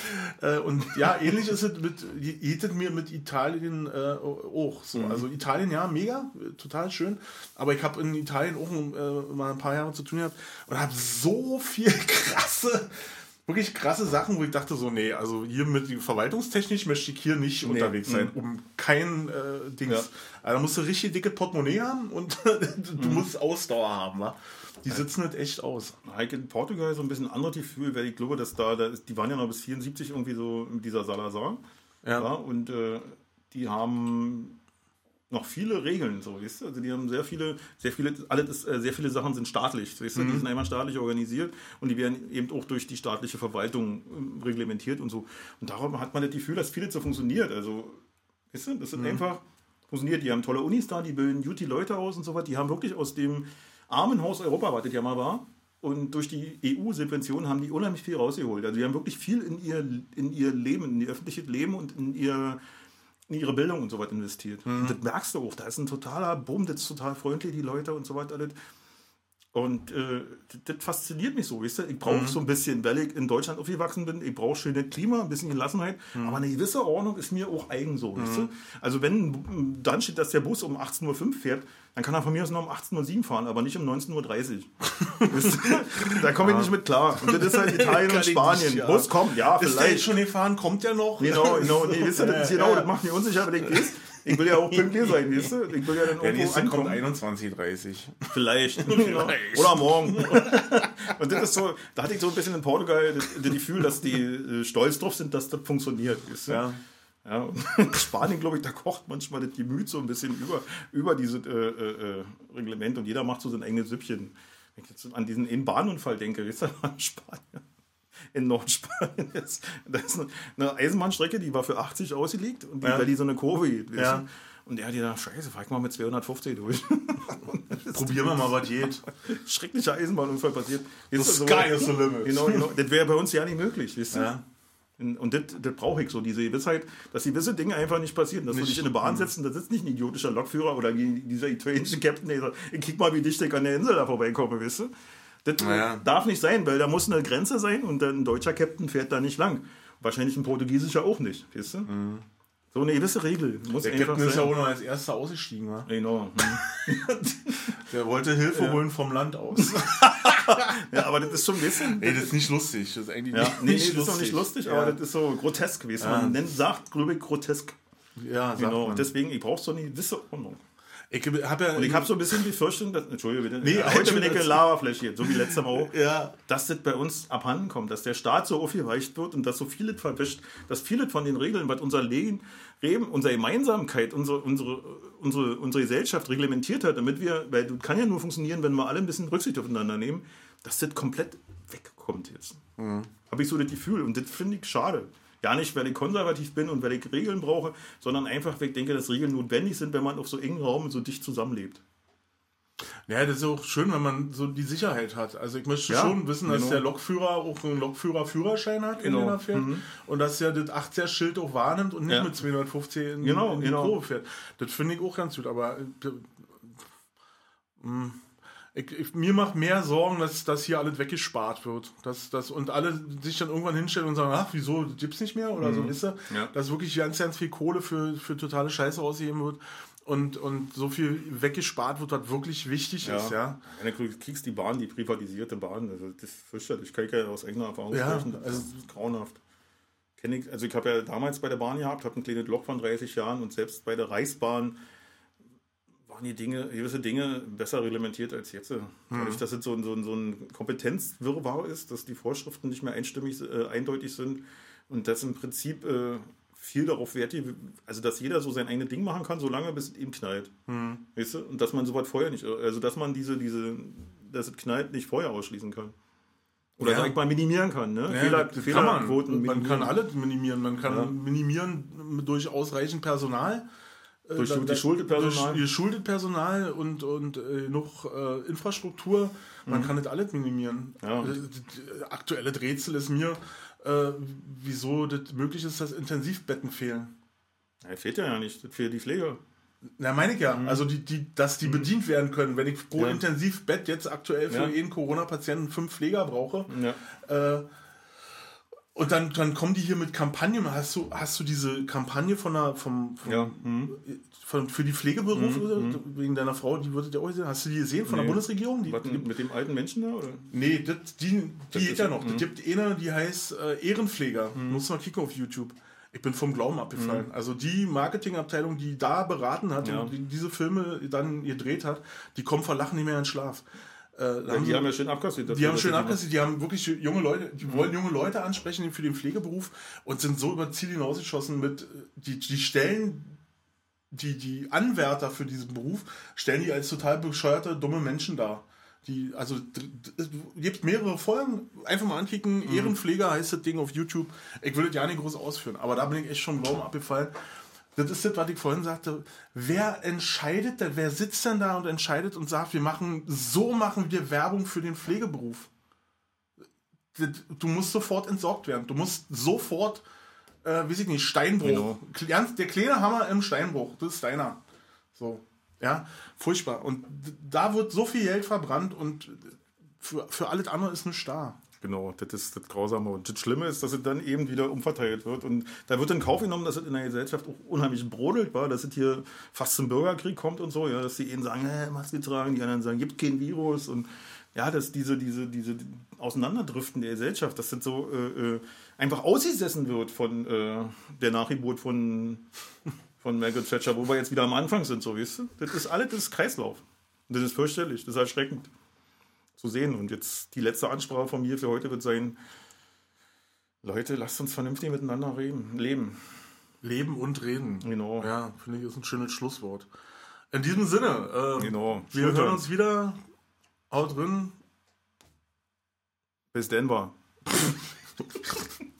Äh, und ja, ähnlich ist es mit, geht es mir mit Italien äh, auch so. Also Italien, ja, mega, total schön. Aber ich habe in Italien auch äh, mal ein paar Jahre zu tun gehabt und habe so viel krasse, wirklich krasse Sachen, wo ich dachte so, nee, also hier mit verwaltungstechnisch möchte ich hier nicht unterwegs sein, um kein äh, Dings. Ja. Also da musst du richtig dicke Portemonnaie haben und du musst Ausdauer haben, wa? Die sitzen halt echt aus. Heike in Portugal so ein bisschen anderes Gefühl, weil ich glaube, dass da, da ist, die waren ja noch bis 74 irgendwie so mit dieser Salazar. Ja. Ja, und äh, die haben noch viele Regeln, so, weißt du? Also die haben sehr viele, sehr viele, alles ist, äh, sehr viele Sachen sind staatlich, weißt du? Die sind einmal staatlich organisiert und die werden eben auch durch die staatliche Verwaltung ähm, reglementiert und so. Und darum hat man das Gefühl, dass vieles so funktioniert. Also, weißt du, das sind einfach funktioniert. Die haben tolle Unis da, die bilden gute Leute aus und so was. Die haben wirklich aus dem Armenhaus Europa, was das ja mal war, und durch die EU-Subventionen haben die unheimlich viel rausgeholt. Also die haben wirklich viel in ihr, in ihr Leben, in ihr öffentliches Leben und in ihr in ihre Bildung und so weiter investiert. Und das merkst du auch. Da ist ein totaler Bumm, das ist total freundlich, die Leute und so weiter. alles. Und äh, das, fasziniert mich so, weißt du? Ich brauche so ein bisschen, weil ich in Deutschland aufgewachsen bin, ich brauche schönes Klima, ein bisschen Gelassenheit, aber eine gewisse Ordnung ist mir auch eigen so, weißt du? Also wenn dann steht, dass der Bus um 18.05 Uhr fährt, dann kann er von mir aus noch um 18.07 Uhr fahren, aber nicht um 19.30 Uhr. Da komme ich nicht mit klar. Und das ist halt Italien und Spanien. nicht, ja. Bus kommt, ja, Ist der vielleicht. jetzt schon gefahren? Kommt der noch? Genau, genau, nee, wisst ihr, das, Ja, genau, ja. das macht mich unsicher, wenn ich weiß. Ich will ja auch pünktlich sein, weißt du? Ich will ja dann Der nächste kommt ankommen. 21.30 Vielleicht. Vielleicht. Oder morgen. Und das ist so, da hatte ich so ein bisschen in Portugal das, das Gefühl, dass die äh, stolz drauf sind, dass das funktioniert. Weißt du? Ja. Ja, in Spanien, glaube ich, da kocht manchmal das Gemüt so ein bisschen über, über dieses äh, äh, äh, Reglement und jeder macht so sein eigenes Süppchen. Wenn ich jetzt an diesen Bahnunfall denke, weißt du, in Spanien, in Nordspanien ist, da ist eine, Eisenbahnstrecke, die war für 80 ausgelegt und Ja. weil die so eine Kurve geht. Ja. du? Und der hat gedacht, scheiße, fahr ich mal mit 250 durch. Probieren wir mal, was geht. Schrecklicher Eisenbahnunfall passiert. The du, sky is the limit. Genau, genau. Das wäre bei uns ja nicht möglich, weißt du? Ja. Und und das, das brauche ich so, diese Gewissheit, dass gewisse Dinge einfach nicht passieren. Dass du Nicht. dich in eine Bahn setzt und da sitzt nicht ein idiotischer Lokführer oder dieser italienische Captain, der sagt, ich kick mal, wie dicht ich an der Insel da vorbeikomme, weißt du? Das Naja. darf nicht sein, weil da muss eine Grenze sein und ein deutscher Captain fährt da nicht lang. Wahrscheinlich ein portugiesischer auch nicht, weißt du? So eine gewisse Regel muss Der Captain ist ja sein. auch noch als erster ausgestiegen, wa? Genau. Hm. Der wollte Hilfe holen vom Land aus. Ja, aber das ist schon ein bisschen. Ey, das ist nicht lustig. Das ist eigentlich Ja, nicht, nee, nee, nicht das ist nicht lustig, Ja. aber das ist so grotesk, wie es man nennt, sagt, glaube ich, grotesk. ja, Genau. deswegen, ich brauche so eine gewisse Ordnung. Ich habe ja, Und ich habe so ein bisschen die Befürchtung, dass, Entschuldige bitte, Nee, heute bin ich Entschuldigung. in Lavafläche, so wie letztes Mal auch, ja, dass das bei uns abhanden kommt, dass der Staat so aufgeweicht wird und dass so vieles verwischt, dass viele von den Regeln, was unser Leben, Leben unsere Gemeinsamkeit, unsere, unsere, unsere, unsere Gesellschaft reglementiert hat, damit wir, weil das kann ja nur funktionieren, wenn wir alle ein bisschen Rücksicht aufeinander nehmen, dass das komplett wegkommt jetzt. Mhm. Habe ich so das Gefühl. Und das finde ich schade. Ja, nicht, weil ich konservativ bin und weil ich Regeln brauche, sondern einfach, weil ich denke, dass Regeln notwendig sind, wenn man auf so engen Raum so dicht zusammenlebt. Ja, das ist auch schön, wenn man so die Sicherheit hat. Also ich möchte ja, schon wissen, dass genau. der Lokführer auch einen Lokführer-Führerschein hat, genau. wenn er fährt. Mhm. Und dass er das 80er-Schild auch wahrnimmt und nicht ja. mit 250 in, genau, in die genau. Kurve fährt. Das finde ich auch ganz gut. Aber äh, hm, ich, ich, mir macht mehr Sorgen, dass, dass hier alles weggespart wird. Dass, dass, und alle sich dann irgendwann hinstellen und sagen, ach, wieso gibt es nicht mehr? Oder mhm. so, wisst ihr? Ja. Dass wirklich ganz, ganz viel Kohle für, für totale Scheiße ausgegeben wird und, und so viel weggespart wird, was wirklich wichtig ja. ist. Ja. ja. Du kriegst die Bahn, die privatisierte Bahn, also das ist fürchterlich. Ich kann ja aus eigener Erfahrung ja, sprechen, das also, ist grauenhaft. Kenn ich, also ich habe ja damals bei der Bahn gehabt, habe ein kleines Loch von 30 Jahren und selbst bei der Reichsbahn waren die Dinge, gewisse Dinge besser reglementiert als jetzt. Mhm. Dadurch, dass es so, so, so ein Kompetenzwirrwarr ist, dass die Vorschriften nicht mehr einstimmig, äh, eindeutig sind und dass im Prinzip äh, viel darauf Wert, also dass jeder so sein eigenes Ding machen kann, solange bis es ihm knallt. Mhm. Weißt du? Und dass man sowas vorher nicht, also dass man diese, diese, dass es knallt, nicht vorher ausschließen kann. Oder ja. sag mal minimieren kann, ne? Ja, Fehler, Fehlerquoten. Man, man kann alles minimieren. Man kann ja. minimieren durch ausreichend Personal. Äh, durch äh, geschultes Personal. Durch Personal und, und äh, noch äh, Infrastruktur. Man mhm. kann nicht alles minimieren. Ja. Äh, aktuelle Rätsel ist mir, äh, wieso das möglich ist, dass Intensivbetten fehlen. Ja, fehlt ja nicht, das fehlt die Pflege. Na, meine ich ja. Mhm. Also, die, die, dass die mhm. bedient werden können. Wenn ich pro ja. Intensivbett jetzt aktuell für ja. jeden Corona-Patienten fünf Pfleger brauche, ja. äh, und dann, dann kommen die hier mit Kampagnen. Hast du, hast du diese Kampagne von der, vom, vom ja. mhm. von, für die Pflegeberufe mhm. wegen deiner Frau, die würde ja auch sehen. Hast du die gesehen von nee. der Bundesregierung? Die, Was, mit dem alten Menschen da? Oder? Nee, das, die, die geht ja noch. Es mhm. gibt eine, die heißt äh, Ehrenpfleger. Mhm. Muss mal kicken auf YouTube. Ich bin vom Glauben abgefallen. Mhm. Also die Marketingabteilung, die da beraten hat ja. und die diese Filme dann gedreht hat, die kommen vor Lachen nicht mehr in Schlaf. Äh, haben die haben ja schön abkassiert. Die haben schön abkassiert, die haben wirklich junge Leute, die wollen junge Leute ansprechen für den Pflegeberuf und sind so über Ziel hinausgeschossen mit, die, die stellen die, die Anwärter für diesen Beruf, stellen die als total bescheuerte, dumme Menschen dar. Die, also, es gibt mehrere Folgen, einfach mal anklicken, mhm. Ehrenpfleger heißt das Ding auf YouTube. Ich will das ja nicht groß ausführen, aber da bin ich echt schon Raum abgefallen. Das ist das, was ich vorhin sagte. Wer entscheidet denn, wer sitzt denn da und entscheidet und sagt, wir machen, so machen wir Werbung für den Pflegeberuf? Du musst sofort entsorgt werden. Du musst sofort, äh, weiß ich nicht, Steinbruch. Genau. Der kleine Hammer im Steinbruch, das ist deiner. So. Ja, furchtbar. Und da wird so viel Geld verbrannt und für, für alles andere ist nichts da. Genau, das ist das Grausame. Und das Schlimme ist, dass es dann eben wieder umverteilt wird. Und da wird in Kauf genommen, dass es in der Gesellschaft auch unheimlich brodelt war, dass es hier fast zum Bürgerkrieg kommt und so, ja, dass die einen sagen, äh, Maske tragen, die anderen sagen, gibt kein Virus und ja, dass diese, diese, diese Auseinanderdriften der Gesellschaft, dass das so äh, äh, einfach ausgesessen wird von äh, der Nachgeburt von, von Margaret Thatcher, wo wir jetzt wieder am Anfang sind, so, weißt du? Das ist alles das ist Kreislauf. Und das ist fürchterlich, das ist erschreckend zu sehen. Und jetzt die letzte Ansprache von mir für heute wird sein, Leute, lasst uns vernünftig miteinander reden, leben. Leben und reden. Genau. Ja, finde ich, ist ein schönes Schlusswort. In diesem Sinne, äh, genau. wir hören uns wieder. Haut drin. Bis Denver.